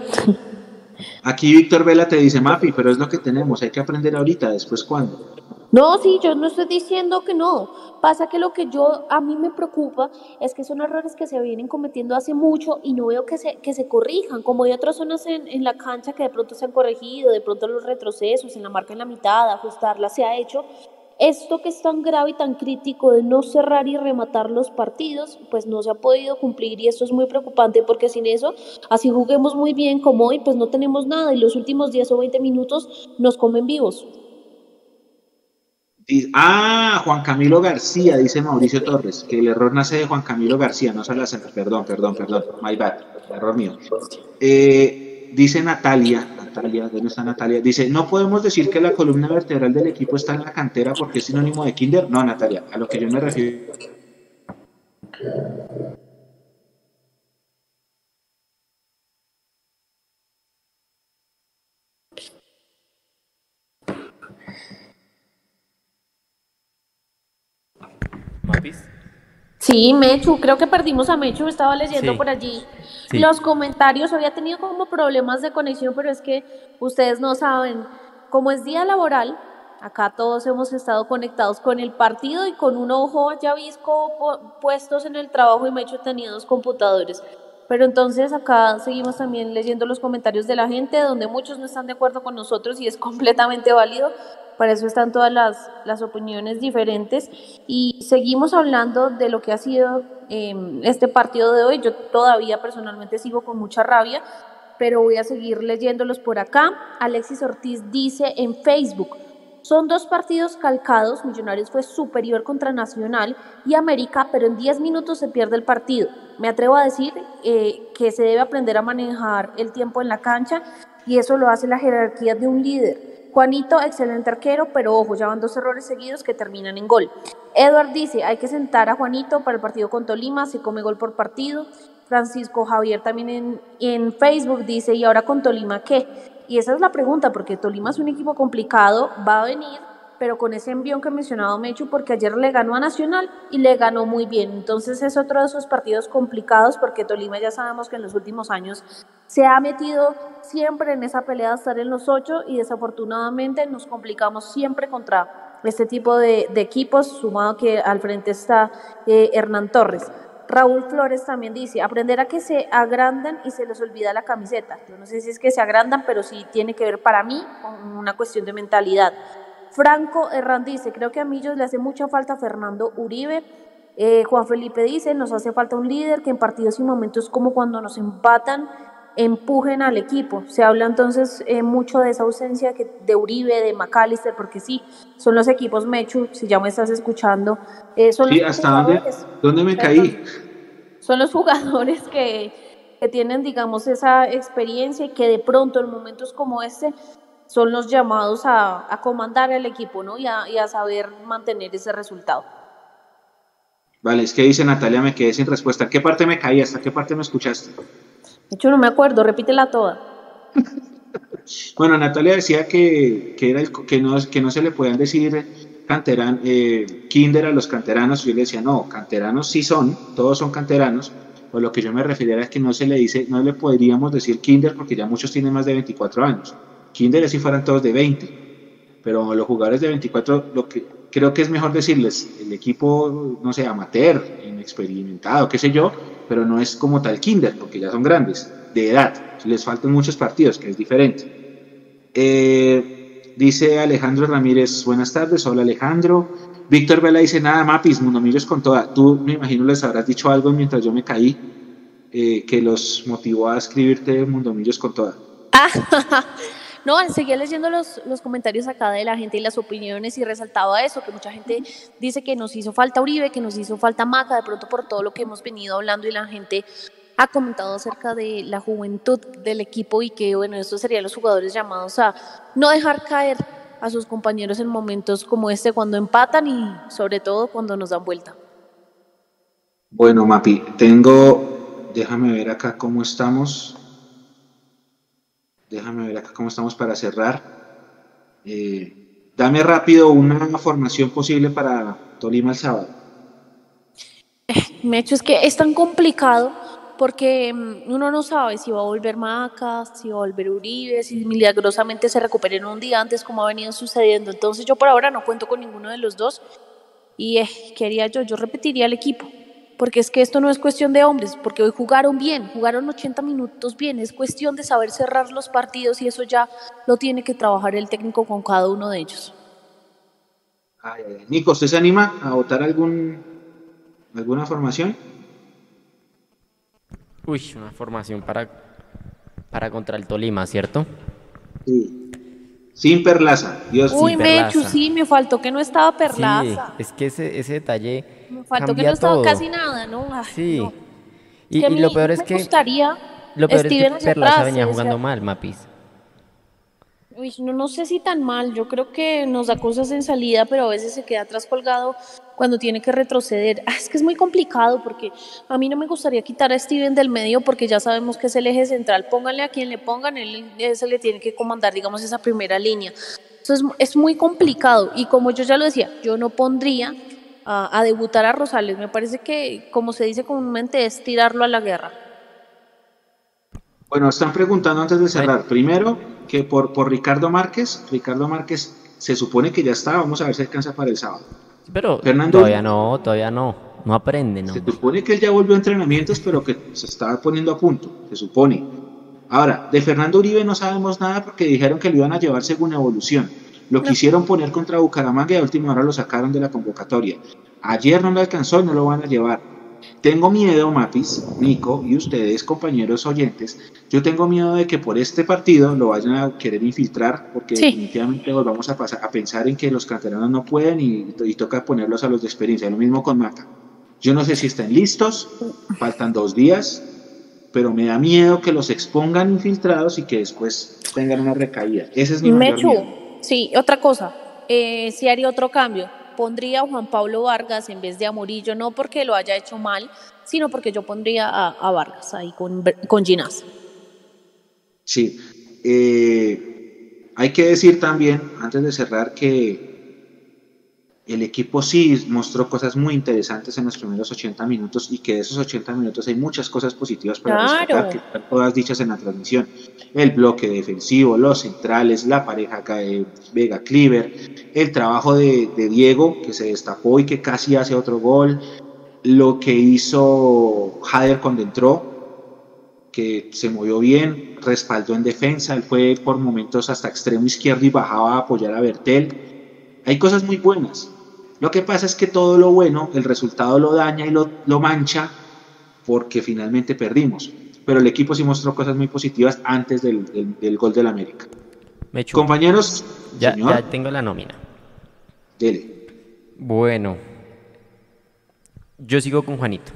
Aquí Víctor Vela te dice, Mapi, pero es lo que tenemos, hay que aprender ahorita, después cuándo. No, sí, yo no estoy diciendo que no. Pasa que lo que yo a mí me preocupa es que son errores que se vienen cometiendo hace mucho y no veo que se, que se corrijan, como hay otras zonas en, en la cancha que de pronto se han corregido, de pronto los retrocesos en la marca en la mitad, ajustarla se ha hecho. Esto que es tan grave y tan crítico de no cerrar y rematar los partidos, pues no se ha podido cumplir y esto es muy preocupante porque sin eso, así juguemos muy bien como hoy, pues no tenemos nada y los últimos 10 o 20 minutos nos comen vivos. Ah, Juan Camilo García, dice Mauricio Torres, que el error nace de Juan Camilo García, no Salazar. Perdón, perdón, perdón, my bad, error mío. Eh, dice Natalia, Natalia, ¿dónde está Natalia? Dice, no podemos decir que la columna vertebral del equipo está en la cantera porque es sinónimo de Kinder. No, Natalia, a lo que yo me refiero. Sí, Mechu, creo que perdimos a Mechu, estaba leyendo por allí. Los comentarios, había tenido como problemas de conexión, pero es que ustedes no saben, como es día laboral, acá todos hemos estado conectados con el partido y con un ojo ya visco puestos en el trabajo y Mechu tenía dos computadores. Pero entonces acá seguimos también leyendo los comentarios de la gente, donde muchos no están de acuerdo con nosotros y es completamente válido, para eso están todas las, las opiniones diferentes y seguimos hablando de lo que ha sido em, este partido de hoy. Yo todavía personalmente sigo con mucha rabia, pero voy a seguir leyéndolos por acá. Alexis Ortiz dice en Facebook, son dos partidos calcados, Millonarios fue superior contra Nacional y América, pero en 10 minutos se pierde el partido. Me atrevo a decir eh, que se debe aprender a manejar el tiempo en la cancha y eso lo hace la jerarquía de un líder. Juanito, excelente arquero, pero ojo, ya van dos errores seguidos que terminan en gol. Edward dice, hay que sentar a Juanito para el partido con Tolima, se come gol por partido. Francisco Javier también en, en Facebook dice, ¿y ahora con Tolima qué? Y esa es la pregunta, porque Tolima es un equipo complicado, va a venir, pero con ese envión que ha mencionado Mechu, porque ayer le ganó a Nacional y le ganó muy bien. Entonces es otro de esos partidos complicados, porque Tolima ya sabemos que en los últimos años se ha metido siempre en esa pelea de estar en los ocho y desafortunadamente nos complicamos siempre contra este tipo de, equipos, sumado que al frente está eh, Hernán Torres. Raúl Flores también dice, aprender a que se agrandan y se les olvida la camiseta. Yo no sé si es que se agrandan, pero sí tiene que ver para mí con una cuestión de mentalidad. Franco Herrán dice, creo que a Millos le hace mucha falta Fernando Uribe. Eh, Juan Felipe dice, nos hace falta un líder que en partidos y momentos como cuando nos empatan empujen al equipo. Se habla entonces eh, mucho de esa ausencia que, de Uribe, de McAllister, porque sí, son los equipos Mechu, si ya me estás escuchando. Eh, son sí, ¿hasta dónde, dónde me caí? Son los jugadores que, que tienen, digamos, esa experiencia y que de pronto en momentos como este son los llamados a, a comandar el equipo ¿no? y, a, y a saber mantener ese resultado. Vale, es que dice Natalia, me quedé sin respuesta. ¿Qué parte me caí? ¿Hasta qué parte me escuchaste? De hecho, no me acuerdo, repítela toda. bueno, Natalia decía que, que, era el, que, no, que no se le podían decir canteran, eh, kinder a los canteranos. Yo le decía, no, canteranos sí son, todos son canteranos. O lo que yo me refería es que no se le dice, no le podríamos decir kinder porque ya muchos tienen más de 24 años. Kinder si fueran todos de 20. Pero los jugadores de 24, lo que creo que es mejor decirles, el equipo, no sé, amateur, inexperimentado, qué sé yo, pero no es como tal kinder, porque ya son grandes, de edad, les faltan muchos partidos, que es diferente. Eh, dice Alejandro Ramírez, buenas tardes, hola Alejandro. Víctor Vela dice, nada, Mapis, Mundomillos con toda. Tú, me imagino, les habrás dicho algo mientras yo me caí, eh, que los motivó a escribirte Mundomillos con toda. No, seguía leyendo los, los comentarios acá de la gente y las opiniones y resaltaba eso, que mucha gente dice que nos hizo falta Uribe, que nos hizo falta Maca, de pronto por todo lo que hemos venido hablando y la gente ha comentado acerca de la juventud del equipo y que, bueno, estos serían los jugadores llamados a no dejar caer a sus compañeros en momentos como este, cuando empatan y sobre todo cuando nos dan vuelta. Bueno, Mapi, tengo, déjame ver acá cómo estamos. Déjame ver acá cómo estamos para cerrar. Eh, dame rápido una formación posible para Tolima el sábado. Me hecho es que es tan complicado porque mm, uno no sabe si va a volver Maca, si va a volver Uribe, si milagrosamente se recupera en un día antes como ha venido sucediendo. Entonces yo por ahora no cuento con ninguno de los dos y eh, quería yo, yo repetiría el equipo porque es que esto no es cuestión de hombres, porque hoy jugaron bien, jugaron 80 minutos bien, es cuestión de saber cerrar los partidos y eso ya lo tiene que trabajar el técnico con cada uno de ellos. Nico, ¿usted se anima a votar algún, alguna formación? Uy, una formación para, para contra el Tolima, ¿cierto? Sí. Sin Perlaza, Dios Uy, Mechu, sí, me faltó que no estaba Perlaza. Sí, es que ese, ese detalle. Me faltó que no estaba casi nada, ¿no? sí. Y, lo peor es que. Gustaría lo peor es que Perlaza venía jugando mal, Mapis. Uy, no, no sé si tan mal, yo creo que nos da cosas en salida, pero a veces se queda atrás colgado cuando tiene que retroceder. Ah, es que es muy complicado porque a mí no me gustaría quitar a Steven del medio porque ya sabemos que es el eje central. Pónganle a quien le pongan, él se le tiene que comandar, digamos, esa primera línea. Entonces es muy complicado y como yo ya lo decía, yo no pondría a, a debutar a Rosales. Me parece que, como se dice comúnmente, es tirarlo a la guerra. Bueno, están preguntando antes de cerrar. Primero, que por, por Ricardo Márquez, Ricardo Márquez se supone que ya está, vamos a ver si alcanza para el sábado. Pero todavía no, todavía no, no aprende, ¿no? Se supone que él ya volvió a entrenamientos, pero que se estaba poniendo a punto, se supone. Ahora, de Fernando Uribe no sabemos nada porque dijeron que lo iban a llevar según evolución. Lo quisieron poner contra Bucaramanga y a última hora lo sacaron de la convocatoria. Ayer no lo alcanzó y no lo van a llevar. Tengo miedo, Mapis, Nico y ustedes, compañeros oyentes, yo tengo miedo de que por este partido lo vayan a querer infiltrar, porque definitivamente vamos a, pasar, a pensar en que los canteranos no pueden y, y, toca ponerlos a los de experiencia. Lo mismo con Maca. Yo no sé si están listos, faltan dos días, pero me da miedo que los expongan infiltrados y que después tengan una recaída. Ese es mi Mechu, Sí, otra cosa, eh, si haría otro cambio pondría a Juan Pablo Vargas en vez de a Murillo, no porque lo haya hecho mal, sino porque yo pondría a, Vargas ahí con, con Ginás. Sí, eh, hay que decir también, antes de cerrar, que el equipo sí mostró cosas muy interesantes en los primeros 80 minutos y que de esos 80 minutos hay muchas cosas positivas para destacar, que están todas dichas en la transmisión. El bloque defensivo, los centrales, la pareja de Vega Cleaver, el trabajo de, Diego que se destapó y que casi hace otro gol, lo que hizo Jader cuando entró, que se movió bien, respaldó en defensa, él fue por momentos hasta extremo izquierdo y bajaba a apoyar a Bertel. Hay cosas muy buenas. Lo que pasa es que todo lo bueno, el resultado lo daña y lo, lo mancha porque finalmente perdimos. Pero el equipo sí mostró cosas muy positivas antes del, del, del gol del América. Mechu, Compañeros, ya, señor, ya tengo la nómina. dele. Bueno, yo sigo con Juanito.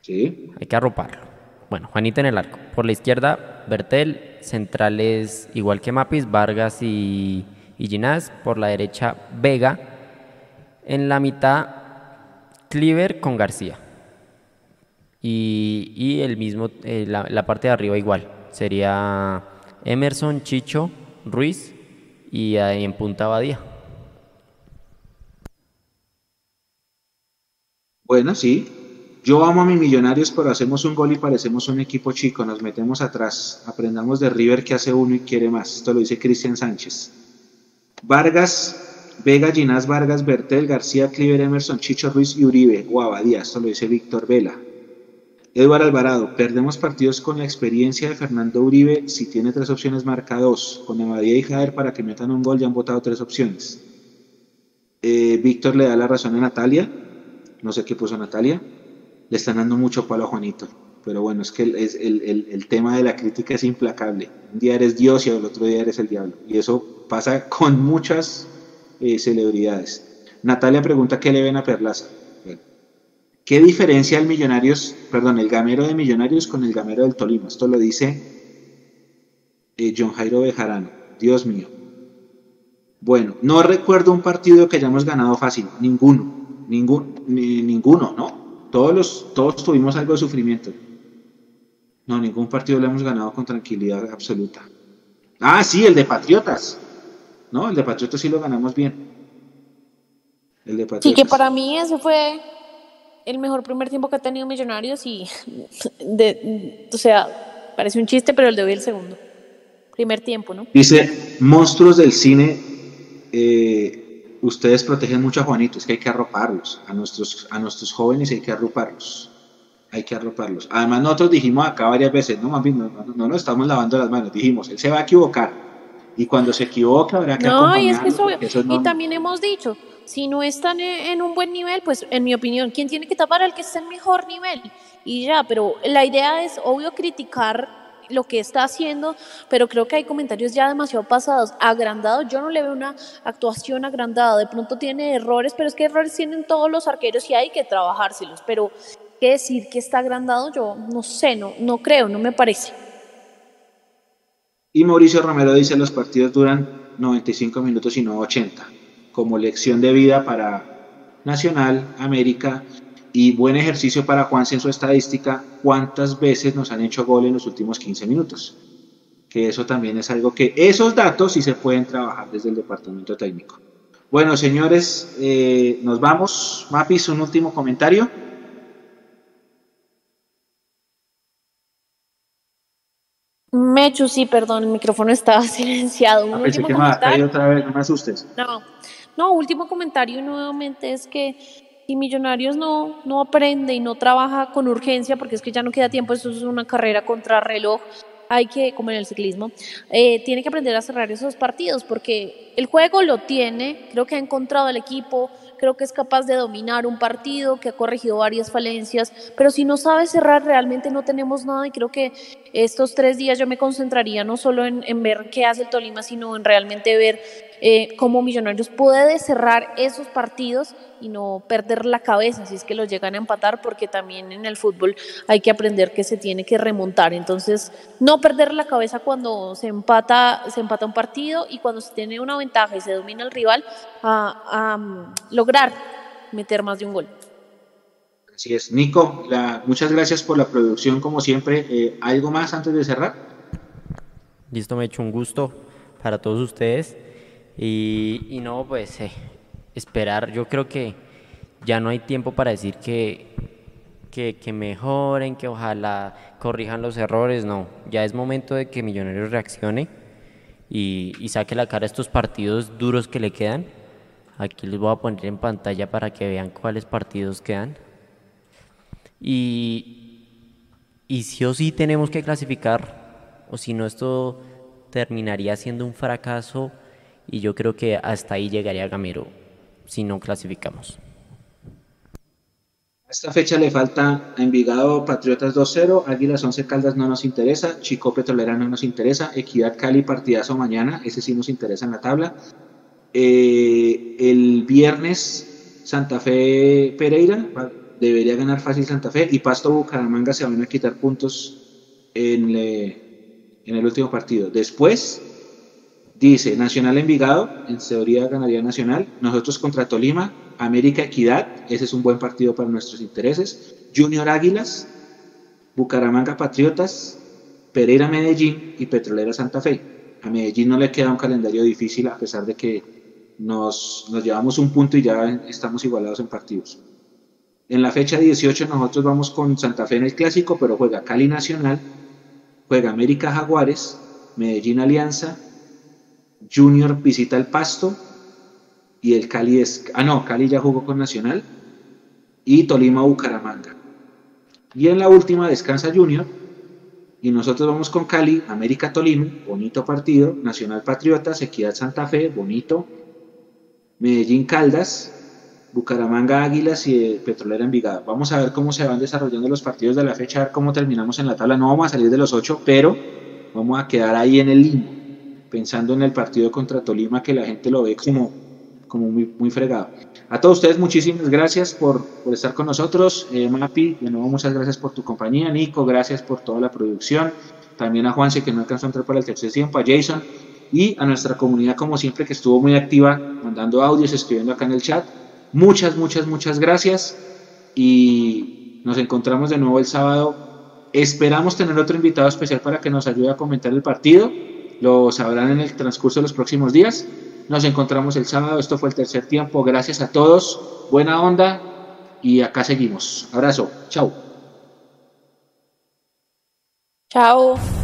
Sí, Hay que arroparlo. Bueno, Juanito en el arco. Por la izquierda, Bertel. Centrales, igual que Mapis, Vargas y, y Ginás. Por la derecha, Vega. En la mitad, Cleaver con García. Y, y el mismo, eh, la, la parte de arriba igual. Sería Emerson, Chicho, Ruiz y ahí en punta Badía. Bueno, sí. Yo amo a mis millonarios, pero hacemos un gol y parecemos un equipo chico. Nos metemos atrás. Aprendamos de River que hace uno y quiere más. Esto lo dice Cristian Sánchez. Vargas, Vega, Ginás, Vargas, Bertel, García, Cliver, Emerson, Chicho, Ruiz y Uribe. O Abadía. Esto lo dice Víctor Vela. Eduardo Alvarado, perdemos partidos con la experiencia de Fernando Uribe. Si tiene tres opciones, marca dos. Con Abadía y Jader para que metan un gol ya han votado tres opciones. Eh, Víctor le da la razón a Natalia. No sé qué puso Natalia. Le están dando mucho palo a Juanito. Pero bueno, es que es el, el- el tema de la crítica es implacable. Un día eres Dios y al otro día eres el diablo. Y eso pasa con muchas eh, celebridades. Natalia pregunta qué le ven a Perlaza. ¿Qué diferencia el Millonarios, perdón, el gamero de Millonarios con el gamero del Tolima? Esto lo dice eh, John Jairo Bejarano. Dios mío. Bueno, no recuerdo un partido que hayamos ganado fácil. Ninguno. Ningún, ni- ninguno, ¿no? Todos, los, todos tuvimos algo de sufrimiento. No, ningún partido lo hemos ganado con tranquilidad absoluta. Ah, sí, el de Patriotas. No, el de Patriotas sí lo ganamos bien. El de Patriotas. Sí, que para mí ese fue el mejor primer tiempo que ha tenido Millonarios y, de, o sea, parece un chiste, pero el de hoy el segundo. Primer tiempo, ¿no? Dice, monstruos del cine, eh, ustedes protegen mucho a Juanito, es que hay que arroparlos, a nuestros, a nuestros jóvenes hay que arroparlos, hay que arroparlos. Además nosotros dijimos acá varias veces, no, mami, no, no, no nos estamos lavando las manos, dijimos, él se va a equivocar, y cuando se equivoque habrá que No, y es que eso, eso es y también hemos dicho, si no están en, en un buen nivel, pues en mi opinión, ¿quién tiene que tapar al que está en mejor nivel? Y ya, pero la idea es obvio criticar lo que está haciendo, pero creo que hay comentarios ya demasiado pasados, agrandados, yo no le veo una actuación agrandada, de pronto tiene errores, pero es que errores tienen todos los arqueros y hay que trabajárselos, pero qué decir que está agrandado, yo no sé, no, no creo, no me parece. Y Mauricio Romero dice, los partidos duran 95 minutos y no 80, como lección de vida para Nacional, América, y buen ejercicio para Juanse en su estadística, cuántas veces nos han hecho gol en los últimos 15 minutos. Que eso también es algo que, esos datos sí se pueden trabajar desde el departamento técnico. Bueno, señores, eh, nos vamos. Mapis, un último comentario. Mechu, sí, perdón, el micrófono estaba silenciado. Un Ah, último que comentario. otra vez, no me asustes. No, no, último comentario nuevamente es que si Millonarios no, no aprende y no trabaja con urgencia, porque es que ya no queda tiempo, esto es una carrera contra reloj, hay que, como en el ciclismo, eh, tiene que aprender a cerrar esos partidos, porque el juego lo tiene, creo que ha encontrado el equipo, creo que es capaz de dominar un partido, que ha corregido varias falencias, pero si no sabe cerrar realmente no tenemos nada y creo que estos tres días yo me concentraría no solo en, en ver qué hace el Tolima, sino en realmente ver eh, cómo Millonarios puede cerrar esos partidos y no perder la cabeza si es que los llegan a empatar, porque también en el fútbol hay que aprender que se tiene que remontar. Entonces, no perder la cabeza cuando se empata, se empata un partido y cuando se tiene una ventaja y se domina el rival, a, a, um, lograr meter más de un gol. Así es. Nico, la, muchas gracias por la producción, como siempre. Eh, ¿Algo más antes de cerrar? Listo, me he hecho un gusto para todos ustedes. Y, no, pues eh, esperar, yo creo que ya no hay tiempo para decir que, que, mejoren, que ojalá corrijan los errores, no, ya es momento de que Millonarios reaccione y, y saque la cara a estos partidos duros que le quedan Aquí les voy a poner en pantalla para que vean cuáles partidos quedan. Y, y sí o sí tenemos que clasificar, o si no esto terminaría siendo un fracaso y yo creo que hasta ahí llegaría Gamero si no clasificamos. A esta fecha le falta a Envigado Patriotas 2-0, Águilas 11 Caldas no nos interesa, Chico Petrolera no nos interesa, Equidad Cali partidazo mañana, ese sí nos interesa en la tabla. Eh, el viernes Santa Fe Pereira, debería ganar fácil Santa Fe y Pasto Bucaramanga se van a quitar puntos en, en el último partido. Después dice Nacional Envigado, en teoría ganaría Nacional, nosotros contra Tolima, América Equidad, ese es un buen partido para nuestros intereses, Junior Águilas, Bucaramanga Patriotas, Pereira Medellín y Petrolera Santa Fe. A Medellín no le queda un calendario difícil a pesar de que nos, nos llevamos un punto y ya estamos igualados en partidos. En la fecha 18 nosotros vamos con Santa Fe en el clásico, pero juega Cali Nacional, juega América Jaguares, Medellín Alianza, Junior visita el Pasto y el Cali es... Ah, no, Cali ya jugó con Nacional y Tolima Bucaramanga. Y en la última descansa Junior y nosotros vamos con Cali, América Tolima, bonito partido, Nacional Patriotas, Equidad Santa Fe, bonito, Medellín Caldas, Bucaramanga Águilas y Petrolera Envigado. Vamos a ver cómo se van desarrollando los partidos de la fecha, a ver cómo terminamos en la tabla. No vamos a salir de los ocho, pero vamos a quedar ahí en el limbo, pensando en el partido contra Tolima, que la gente lo ve como, como muy, muy fregado. A todos ustedes, muchísimas gracias por, por estar con nosotros. Eh, Mapi, de nuevo, muchas gracias por tu compañía. Nico, gracias por toda la producción. También a Juanse, que no alcanzó a entrar para el tercer tiempo. A Jason y a nuestra comunidad, como siempre, que estuvo muy activa, mandando audios, escribiendo acá en el chat. Muchas, muchas, muchas gracias y nos encontramos de nuevo el sábado. Esperamos tener otro invitado especial para que nos ayude a comentar el partido. Lo sabrán en el transcurso de los próximos días. Nos encontramos el sábado. Esto fue el tercer tiempo. Gracias a todos. Buena onda. Y acá seguimos. Abrazo. Chao. Chao.